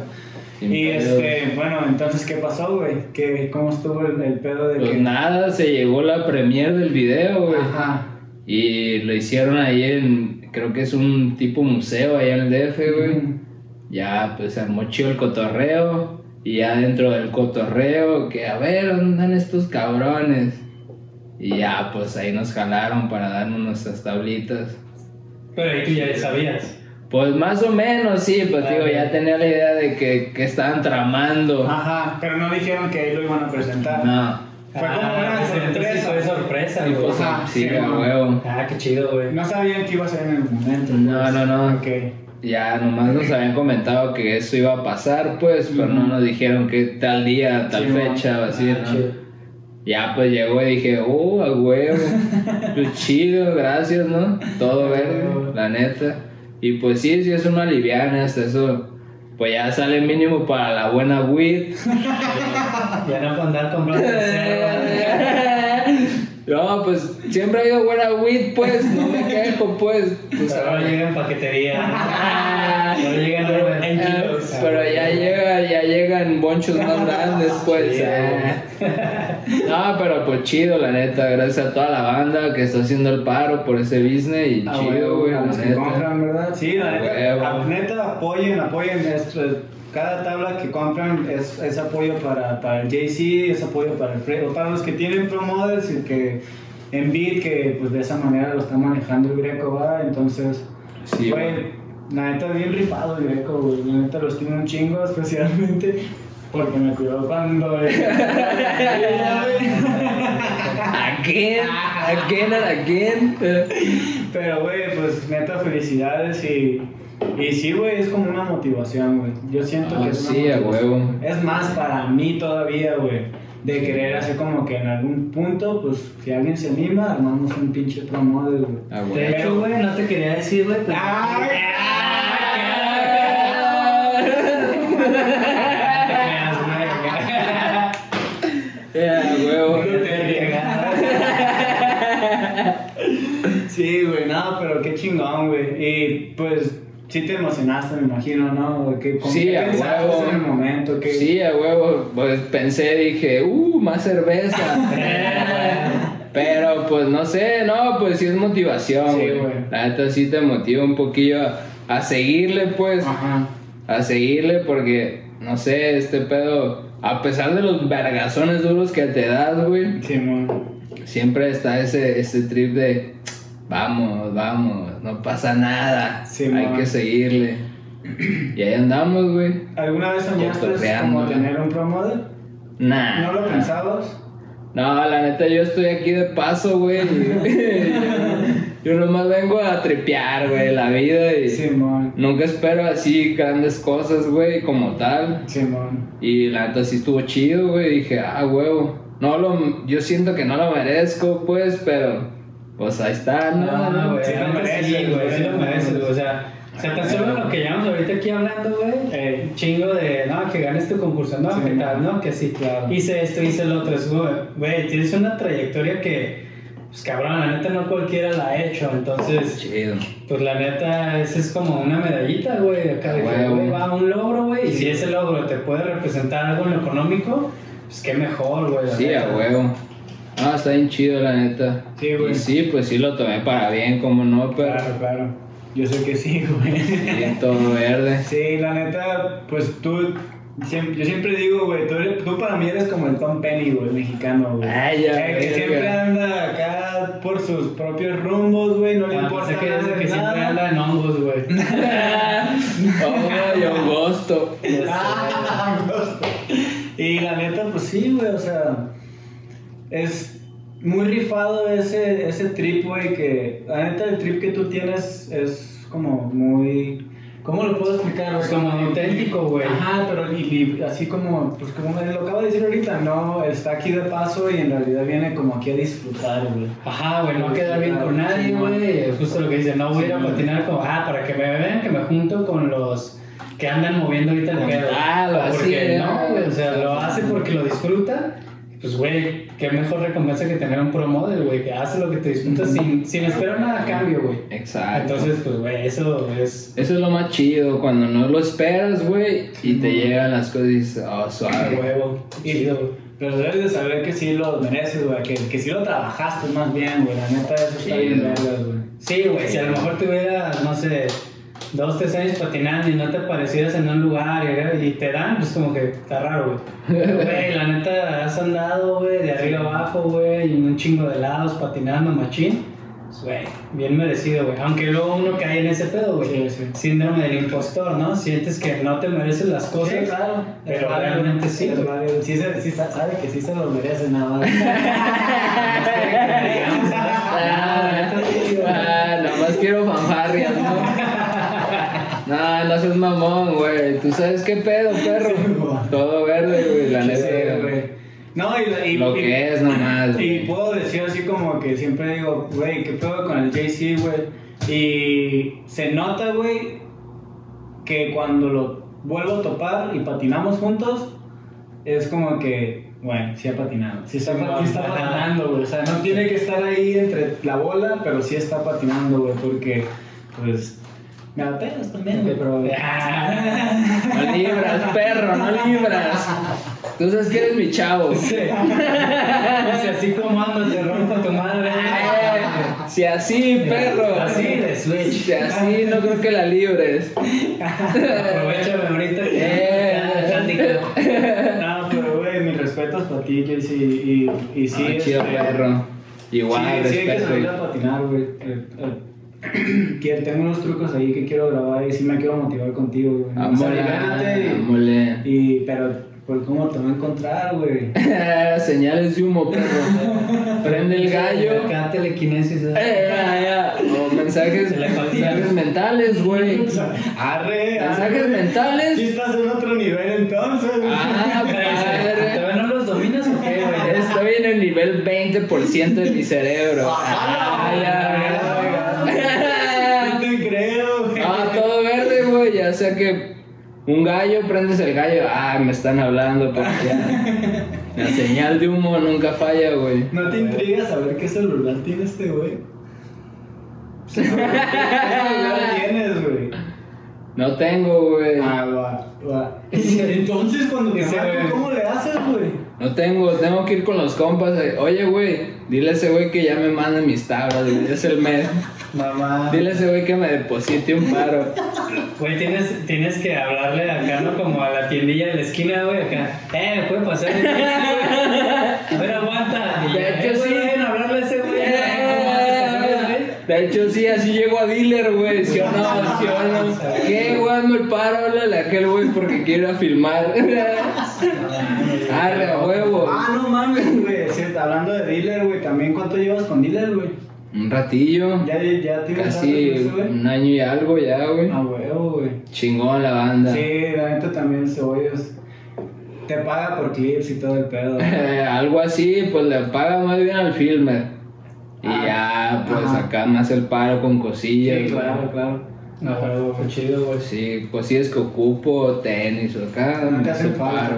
Y este, bueno, entonces, ¿qué pasó, güey? ¿Qué, ¿Cómo estuvo el, el pedo de Pues que.? nada, se llegó la premier del video, güey. Ajá. Y lo hicieron ahí en, creo que es un tipo museo allá en el DF, güey. Ujú. Ya, pues se armó chido el cotorreo. Y ya dentro del cotorreo, que a ver, ¿dónde andan estos cabrones? Y ya, pues ahí nos jalaron para darnos nuestras tablitas. Pero ahí tú ya sabías. Pues más o menos, sí, pues digo, ya tenía la idea de que, que estaban tramando. Ajá, pero no dijeron que ahí lo iban a presentar. No. Fue como Ah, una sorpresa. fue sorpresa, Y güey. pues, Ajá, sí, sí, a no. huevo. Ah, qué chido, güey. No sabían que iba a ser en el momento. No, pues. no, no. Ok. Ya nomás nos habían comentado que eso iba a pasar, pues, pero no nos dijeron que tal día, tal Sí, fecha, o así, Ah, ¿no? chido. Ya pues llegó y dije, oh, a huevo, [laughs] pues chido, gracias, ¿no? Todo verde, la neta. Y pues sí, sí es una liviana, hasta eso, pues ya sale mínimo para la buena weed. [laughs] Ya no puedo andar comprando. [laughs] No, pues siempre ha ido buena weed, pues, no me quejo, pues. pues Pero ahora llega en paquetería. [laughs] Ahora llega en Uber. En Ah, kilos. Pero ya llega, ya llegan bonchos más grandes, pues. Sí, ah. No, pero pues chido, la neta. Gracias a toda la banda que está haciendo el paro por ese business y Ah, chido, güey, a la neta. compran, ¿verdad? Sí, la neta, neta, apoyen, apoyen esto. Cada tabla que compran es, es apoyo para, para el JC, es apoyo para el Fred, o para los que tienen Pro Models y que en Beat, que pues de esa manera lo está manejando el Greco, ¿va? Entonces, Sí, güey, la neta, bien rifado el Greco, güey. La neta, lo estimo un chingo, especialmente porque me cuidó cuando. Again, again and again. Pero, güey, pues neta, felicidades y. Y sí, güey, es como una motivación, güey. Yo siento Ah, que es una sí, a motivación. huevo. Es más para mí todavía, güey. De querer hacer como que en algún punto, pues, si alguien se anima, armamos un pinche pro model, güey. Ah, De güey. hecho, güey, no te quería decir, güey. pues- Ay, [laughs] Yeah, huevo. [laughs] Sí, güey, no, pero qué chingón, güey. Y pues, sí te emocionaste, me imagino, ¿no? ¿cómo Sí, a huevo. en el momento? Que... Sí, a huevo. Pues pensé, dije, uh, más cerveza. [laughs] Pero pues no sé, no, pues sí es motivación, Sí, güey. güey. La neta sí te motiva un poquillo a, a seguirle, pues. Ajá. A seguirle porque, no sé, este pedo, a pesar de los vergazones duros que te das, güey, Sí, mon. siempre está ese, ese trip de, vamos, vamos, no pasa nada, Sí, hay man. que seguirle. Y ahí andamos, güey. ¿Alguna vez soñaste como tener un pro model? Nah. ¿No lo pensabas? No, la neta, yo estoy aquí de paso, güey. [laughs] [laughs] yo nomás vengo a tripear, güey, la vida y Simón. nunca espero así grandes cosas, güey, como tal. Simón. Y la neta sí estuvo chido, güey. Dije, ah, huevo. No lo, yo siento que no lo merezco, pues, pero pues ahí está, ¿no? No, no, güey, Sí lo sí, güey, sí lo mereces. güey, o sea, o sea, tan solo lo que llevamos ahorita aquí hablando, güey, Ey. un chingo de, no, que ganes tu concurso, no, Sí, que tal, no, que sí, Claro. hice esto, hice lo otro, es, güey, güey, tienes una trayectoria que, pues cabrón, la neta no cualquiera la ha hecho, entonces, Chido. pues la neta, esa es como una medallita, güey, acá de que, güey, va un logro, güey, y si ese logro te puede representar algo en lo económico, pues qué mejor, güey. Sí, a huevo. Ah, está bien chido, la neta. Sí, güey. Y sí, pues sí lo tomé para bien, como no, pero. Claro, claro. Yo sé que sí, [laughs] güey. Sí, todo verde. Sí, la neta, pues tú. siempre- yo siempre digo, güey, tú, eres- tú para mí eres como el Tom Penny, güey, mexicano, güey. Ay, ya, El que siempre anda acá por sus propios rumbos, güey, no le Ah, importa pensé que, nada que siempre anda en hongos, güey. oh, yo gusto. Ah, [laughs] justo. y la neta, pues sí, güey, o sea, es muy rifado ese, ese trip, güey, que la neta el trip que tú tienes es como muy... ¿Cómo lo puedo explicar? Pues como auténtico, güey. Ajá, pero y, y así como, pues como me lo acabo de decir ahorita, no, está aquí de paso y en realidad viene como aquí a disfrutar, güey. Ajá, güey, no quedar bien con nadie, güey. Es justo lo que dice, no voy a ir a patinar como, ah, para que me vean que me junto con los que andan moviendo ahorita el pedo. tal, o así, Porque ¿no? güey, o sea, lo hace porque lo disfruta. Pues, güey, qué mejor recompensa que tener un pro model, güey, que hace lo que te disfruta sin, sin esperar nada a cambio, güey. Exacto. Entonces, pues, güey, eso es. Eso es lo más chido, cuando no lo esperas, güey, y te llegan las cosas y dices, oh, suave. huevo. Chido, güey. Pero debes de saber que sí lo mereces, güey, que, que sí lo trabajaste más bien, güey, la neta eso está Sí, bien güey. Sí, güey, si a lo mejor tuvieras, no sé, dos, tres años patinando y no te aparecieras en un lugar y, y te dan, pues como que está raro, güey. Güey, la neta, has andado, güey, de arriba abajo, güey, en un chingo de lados patinando, machín. Pues, Güey, bien merecido, güey. Aunque luego uno cae en ese pedo, güey. Sí, sí. Síndrome del impostor, ¿no? Sientes que no te mereces las cosas. Sí, claro. Pero válido, realmente sí, válido. Sí, sí sa- sabe que sí se lo merece nada más. [laughs] Ah, ah, nada más quiero fanfarrias, ¿no? No, seas mamón, güey. ¿Tú sabes qué pedo, perro? Todo verde, güey, la Sí, neta. güey. No, y, la- y- Lo y- que es nomás, Y puedo decir así como que siempre digo, güey, ¿qué pedo con el JC, güey? Y se nota, güey, que cuando lo vuelvo a topar y patinamos juntos, es como que, bueno, sí ha patinado. Sí está, sí está patinando, güey. O sea, no tiene que estar ahí entre la bola, pero sí está patinando, güey, porque, pues, me da pedos también, güey, pero... No libras, perro, no libras. Tú sabes que eres mi chavo. Sí. [laughs] Dice, así como ando, te rompo tu madre. Eh, Si así, perro. Así de Switch. Si así, no creo que la libres. Aprovechame ahorita que Eh. No, pero, güey, mis respetos para ti, JC, y, y sí... Ah, chido, este, perro. Igual, sí, sí hay que respeto. salir a patinar, güey. [clears throat] Que tengo unos trucos ahí que quiero grabar y sí me quiero motivar contigo, güey. Amole. y, y- pero, pues, ¿cómo te voy a encontrar, güey? [laughs] Señales de humo, perro. [laughs] Prende el gallo. [laughs] Acá telequinesis. ¿eh? Eh, ya, ya. O mensajes, mensajes mentales, güey. Arre, Mensajes arre. mentales. Sí estás en otro nivel entonces. Ah, padre. ¿Todavía no los dominas o qué, güey? Estoy en el nivel 20% de mi cerebro. Ah, ya, ya. No te creo, güey. Ah, todo verde, güey. Ya sea que un gallo, prendes el gallo. Ah, me están hablando, porque ya. [laughs] La señal de humo nunca falla, güey. ¿No te intriga saber qué celular tiene este güey? [laughs] ¿Qué celular tienes, güey? No tengo, güey. Ah, va, va. [laughs] Entonces, cuando te marco. ¿cómo le haces, güey? No tengo, tengo que ir con los compas. eh. Oye, güey, dile a ese güey que ya me mande mis tablas, güey. Es el mes. Mamá. Dile a ese güey que me deposite un paro. Güey, tienes, tienes que hablarle acá, ¿no? Como a la tiendilla de la esquina, güey, acá. Eh, ¿me puede pasar? el [laughs] De hecho, sí, así llego a dealer, güey. ¿Sí o no? ¿Sí o no? ¿Qué, güey? Hazme el paro, háblale a aquel güey porque quiero filmar. [laughs] Arre, a huevo. Ah, no mames, güey. Sí, hablando de dealer, güey, también, ¿cuánto llevas con dealer, güey? Un ratillo. Ya, ya tienes Casi güey? un año y algo ya, güey. A huevo, güey. Chingón la banda. Sí, la neta también se oye. Te paga por clips y todo el pedo. [laughs] Algo así, pues le paga más bien al filmer. Y ya, pues Ajá. acá me hace el paro con cosillas. Sí, claro, claro. Pero fue chido, güey. Sí, cosillas que ocupo, tenis o acá, te hace hace el paro.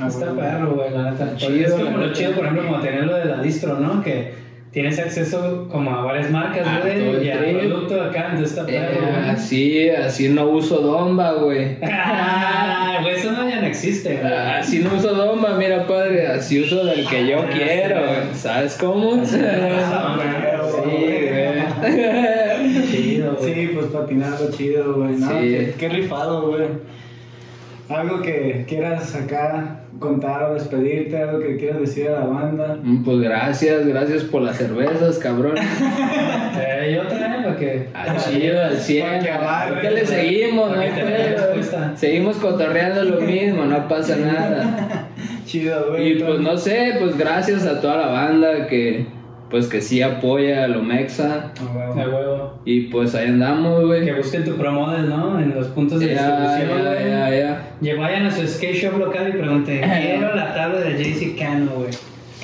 Ah, Está perro, güey, la neta. Chido, es como lo chido, por ejemplo, como tener lo de la distro, ¿no? Que tienes acceso como a varias marcas, Ah, güey, y al producto acá, entonces está perro, Eh, güey. así, así no uso domba, güey. [laughs] Ah, güey, eso no ya no existe, güey. Así no uso domba, mira padre, así uso del que yo Ah, quiero, sí, güey. ¿Sabes cómo? [laughs] Sí, Ah, güey. Chido, güey. Sí, pues patinando chido, güey. ¿no? Sí. Qué, qué rifado, güey. Algo que quieras acá contar o despedirte, algo que quieras decir a la banda. Mm, Pues gracias, gracias por las cervezas, cabrón. [laughs] Eh, y otra, ¿eh? Para que. Ah, chido, al 100. Para que amarre, ¿Qué le seguimos? No. Seguimos cotorreando lo mismo, no pasa nada. [laughs] Chido, güey. Y pues no sé, pues gracias a toda la banda que pues que sí apoya a lo mexa. Ah, huevo. Huevo. Y pues ahí andamos, güey. Que busquen tu promodel, ¿no? En los puntos de Ya, distribución, ya, güey. ya, ya. Y vayan a su skate shop local y pregunten, [laughs] quiero la tabla de JC Cano, güey.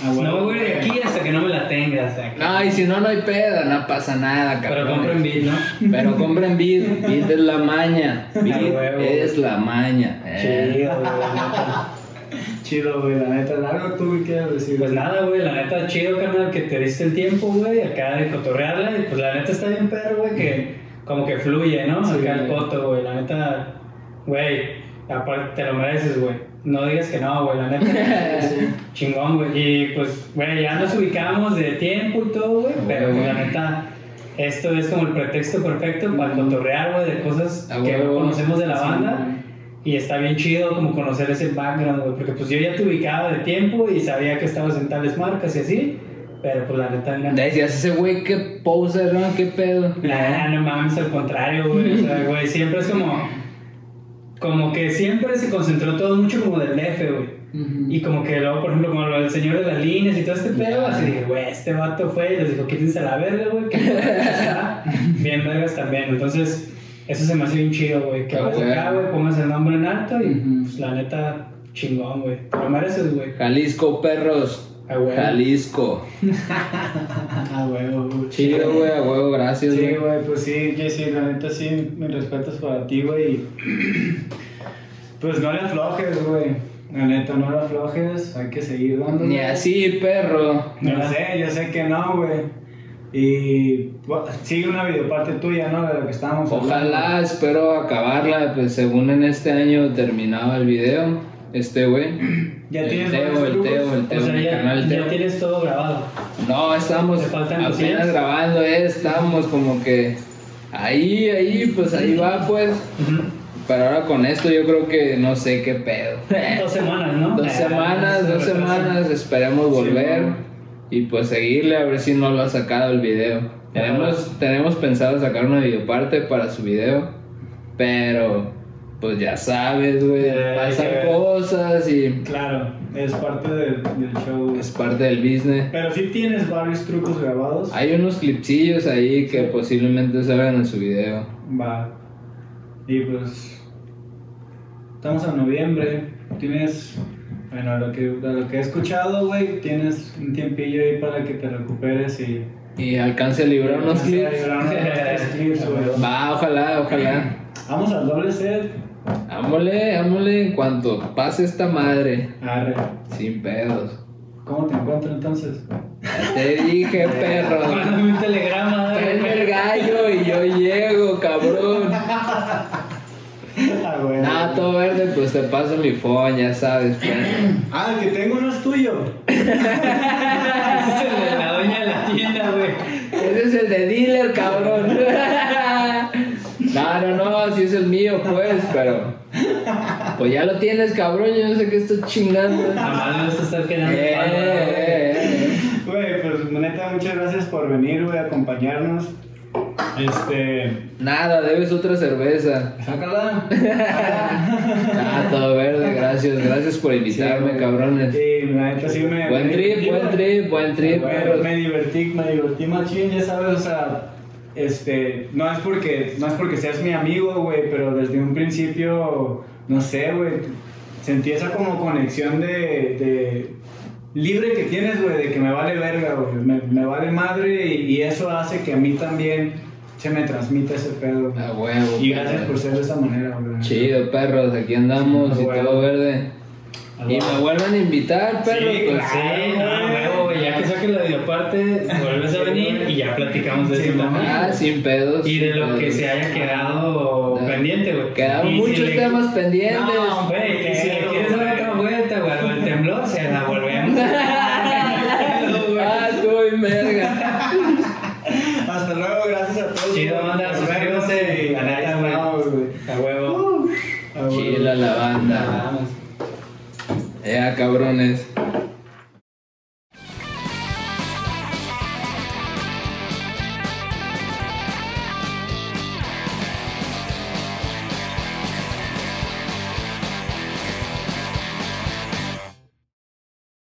Ah, huevo. No me voy de aquí hasta que no me la tengas. No, y si no, no hay pedo, no pasa nada, Pero cabrón. compren beat, ¿no? Pero compren beat, beat es la maña. [laughs] Beat es la maña. eh. Chido, güey. Chido, güey, la neta. Algo tú que quieras decir. Pues nada, güey, la neta, chido, carnal, que te diste el tiempo, güey, acá de cotorrearla. Y pues la neta está bien perro, güey, que como que fluye, ¿no? Sí, acá el coto, güey, la neta, güey, aparte te lo mereces, güey. No digas que no, güey, la neta. [laughs] Chingón, güey. Y pues, güey, ya nos ubicamos de tiempo y todo, güey, pero huevo. la neta. Esto es como el pretexto perfecto para cotorrear, güey, de cosas A que no conocemos de la Sí, banda. Y está bien chido como conocer ese background, güey, porque pues yo ya te ubicaba de tiempo y sabía que estabas en tales marcas y así, Pero pues la neta, mira. Decías ese güey que poser, ¿no? ¿Qué pedo? Nah, no mames, al contrario, güey. O sea, güey, siempre es como. Como que siempre se concentró todo mucho como del DF, güey. Y como que luego, por ejemplo, como lo del señor de las líneas y todo este pedo, así dije, güey, este vato fue y les dijo, quítense a la verga, güey, [laughs] bien vergas también. Entonces, eso se me hace bien chido, güey. Que vas güey. acá, güey, pongas el nombre en alto y, pues, la neta, chingón, güey. Te lo mereces, güey. Jalisco, perros. A huevo. Jalisco. [laughs] Ah, huevo, güey. Chido, güey, a huevo, gracias, Sí, güey. güey, pues sí, Jesse, la neta sí, mis respetos para ti, güey. y [clears throat] Pues no le aflojes, güey. La neta, no le aflojes, hay que seguir dando. Ni así, perro. Yo sé, yo sé que no, güey. Y sigue una videoparte tuya, ¿no? De lo que estábamos Ojalá, hablando. espero acabarla, pues según en este año terminaba el video, este güey. Ya el tienes Teo, el trucos. Teo, el O Teo, sea, mi ya, canal ya Teo. tienes todo grabado. No, estamos ¿Te faltan apenas cosillas? grabando, eh, estamos como que ahí, ahí, pues ahí va, pues. Pero ahora con esto yo creo que no sé qué pedo. [laughs] Dos semanas, ¿no? Dos Ah, semanas, se dos semanas, esperemos volver bueno. Y pues seguirle a ver si no lo ha sacado el video. Tenemos, tenemos pensado sacar una videoparte para su video, pero pues ya sabes, güey, Eh, pasan que- cosas y Claro, es parte del, del show. es parte del business. Pero sí tienes varios trucos grabados. Hay unos clipsillos ahí que posiblemente salgan en su video. Va. Y pues. Estamos en noviembre. Tienes. Bueno, lo que, lo que he escuchado, güey, tienes un tiempillo ahí para que te recuperes y. Y alcance a librar unos clips. librar unos tres clips. [laughs] Va, ojalá, ojalá. [clears throat] Vamos al doble set. Ámole, ámole en cuanto pase esta madre. Arre. Sin pedos. ¿Cómo te encuentro entonces? Te dije, [laughs] perro. Mándame un telegrama, Tráeme el gallo y yo llego, cabrón. Ah, güey. Nada, todo verde, pues te paso mi phone, ya sabes, perro. [clears throat] Ah, el que tengo no es tuyo. [laughs] Ese es el de la doña de la tienda, güey. Ese es el de dealer, cabrón. [laughs] No, no, no, si es el mío, pues, pero. Pues ya lo tienes, cabrón, yo no sé qué estoy chingando. [laughs] Nada más me vas a estar quedando Eh, güey. eh, eh. Güey, pues neta, muchas gracias por venir, güey, a acompañarnos. Este. Nada, debes otra cerveza. Sácala. [laughs] Ah, todo verde, gracias, gracias por invitarme, Sí, cabrones. Sí, la neta sí me. Buen trip, buen trip, buen trip, perros. me divertí, me divertí machín, ya sabes, o sea, este, no es porque, no es porque seas mi amigo, güey, pero desde un principio, no sé, güey, sentí esa como conexión de, de libre que tienes, güey, de que me vale verga, güey, me, me vale madre y, y eso hace que a mí también se me transmita ese pedo. A huevo. Y gracias perro. por ser de esa manera, güey. Chido, perros, aquí andamos Sí, y todo verde. Y me vuelven a invitar, perros, Sí, pues. Sí, no, huevo, güey. Ya que saques la videoparte, vuelves a venir y ya platicamos de Sí, eso también. Ah, sin pedos. Y de lo que se haya quedado pendiente, güey. Quedaron Y si muchos le- temas pendientes. No, güey, y si le quieres dar otra vuelta, güey, al temblor, se la volvemos. ah, tú y verga. Hasta luego, gracias a todos. Chido, por banda, vernos suscríbanse, y la neta, ahí güey. estamos, güey. A huevo. Ah, güey. Chila la banda. Vamos. Ya, cabrones.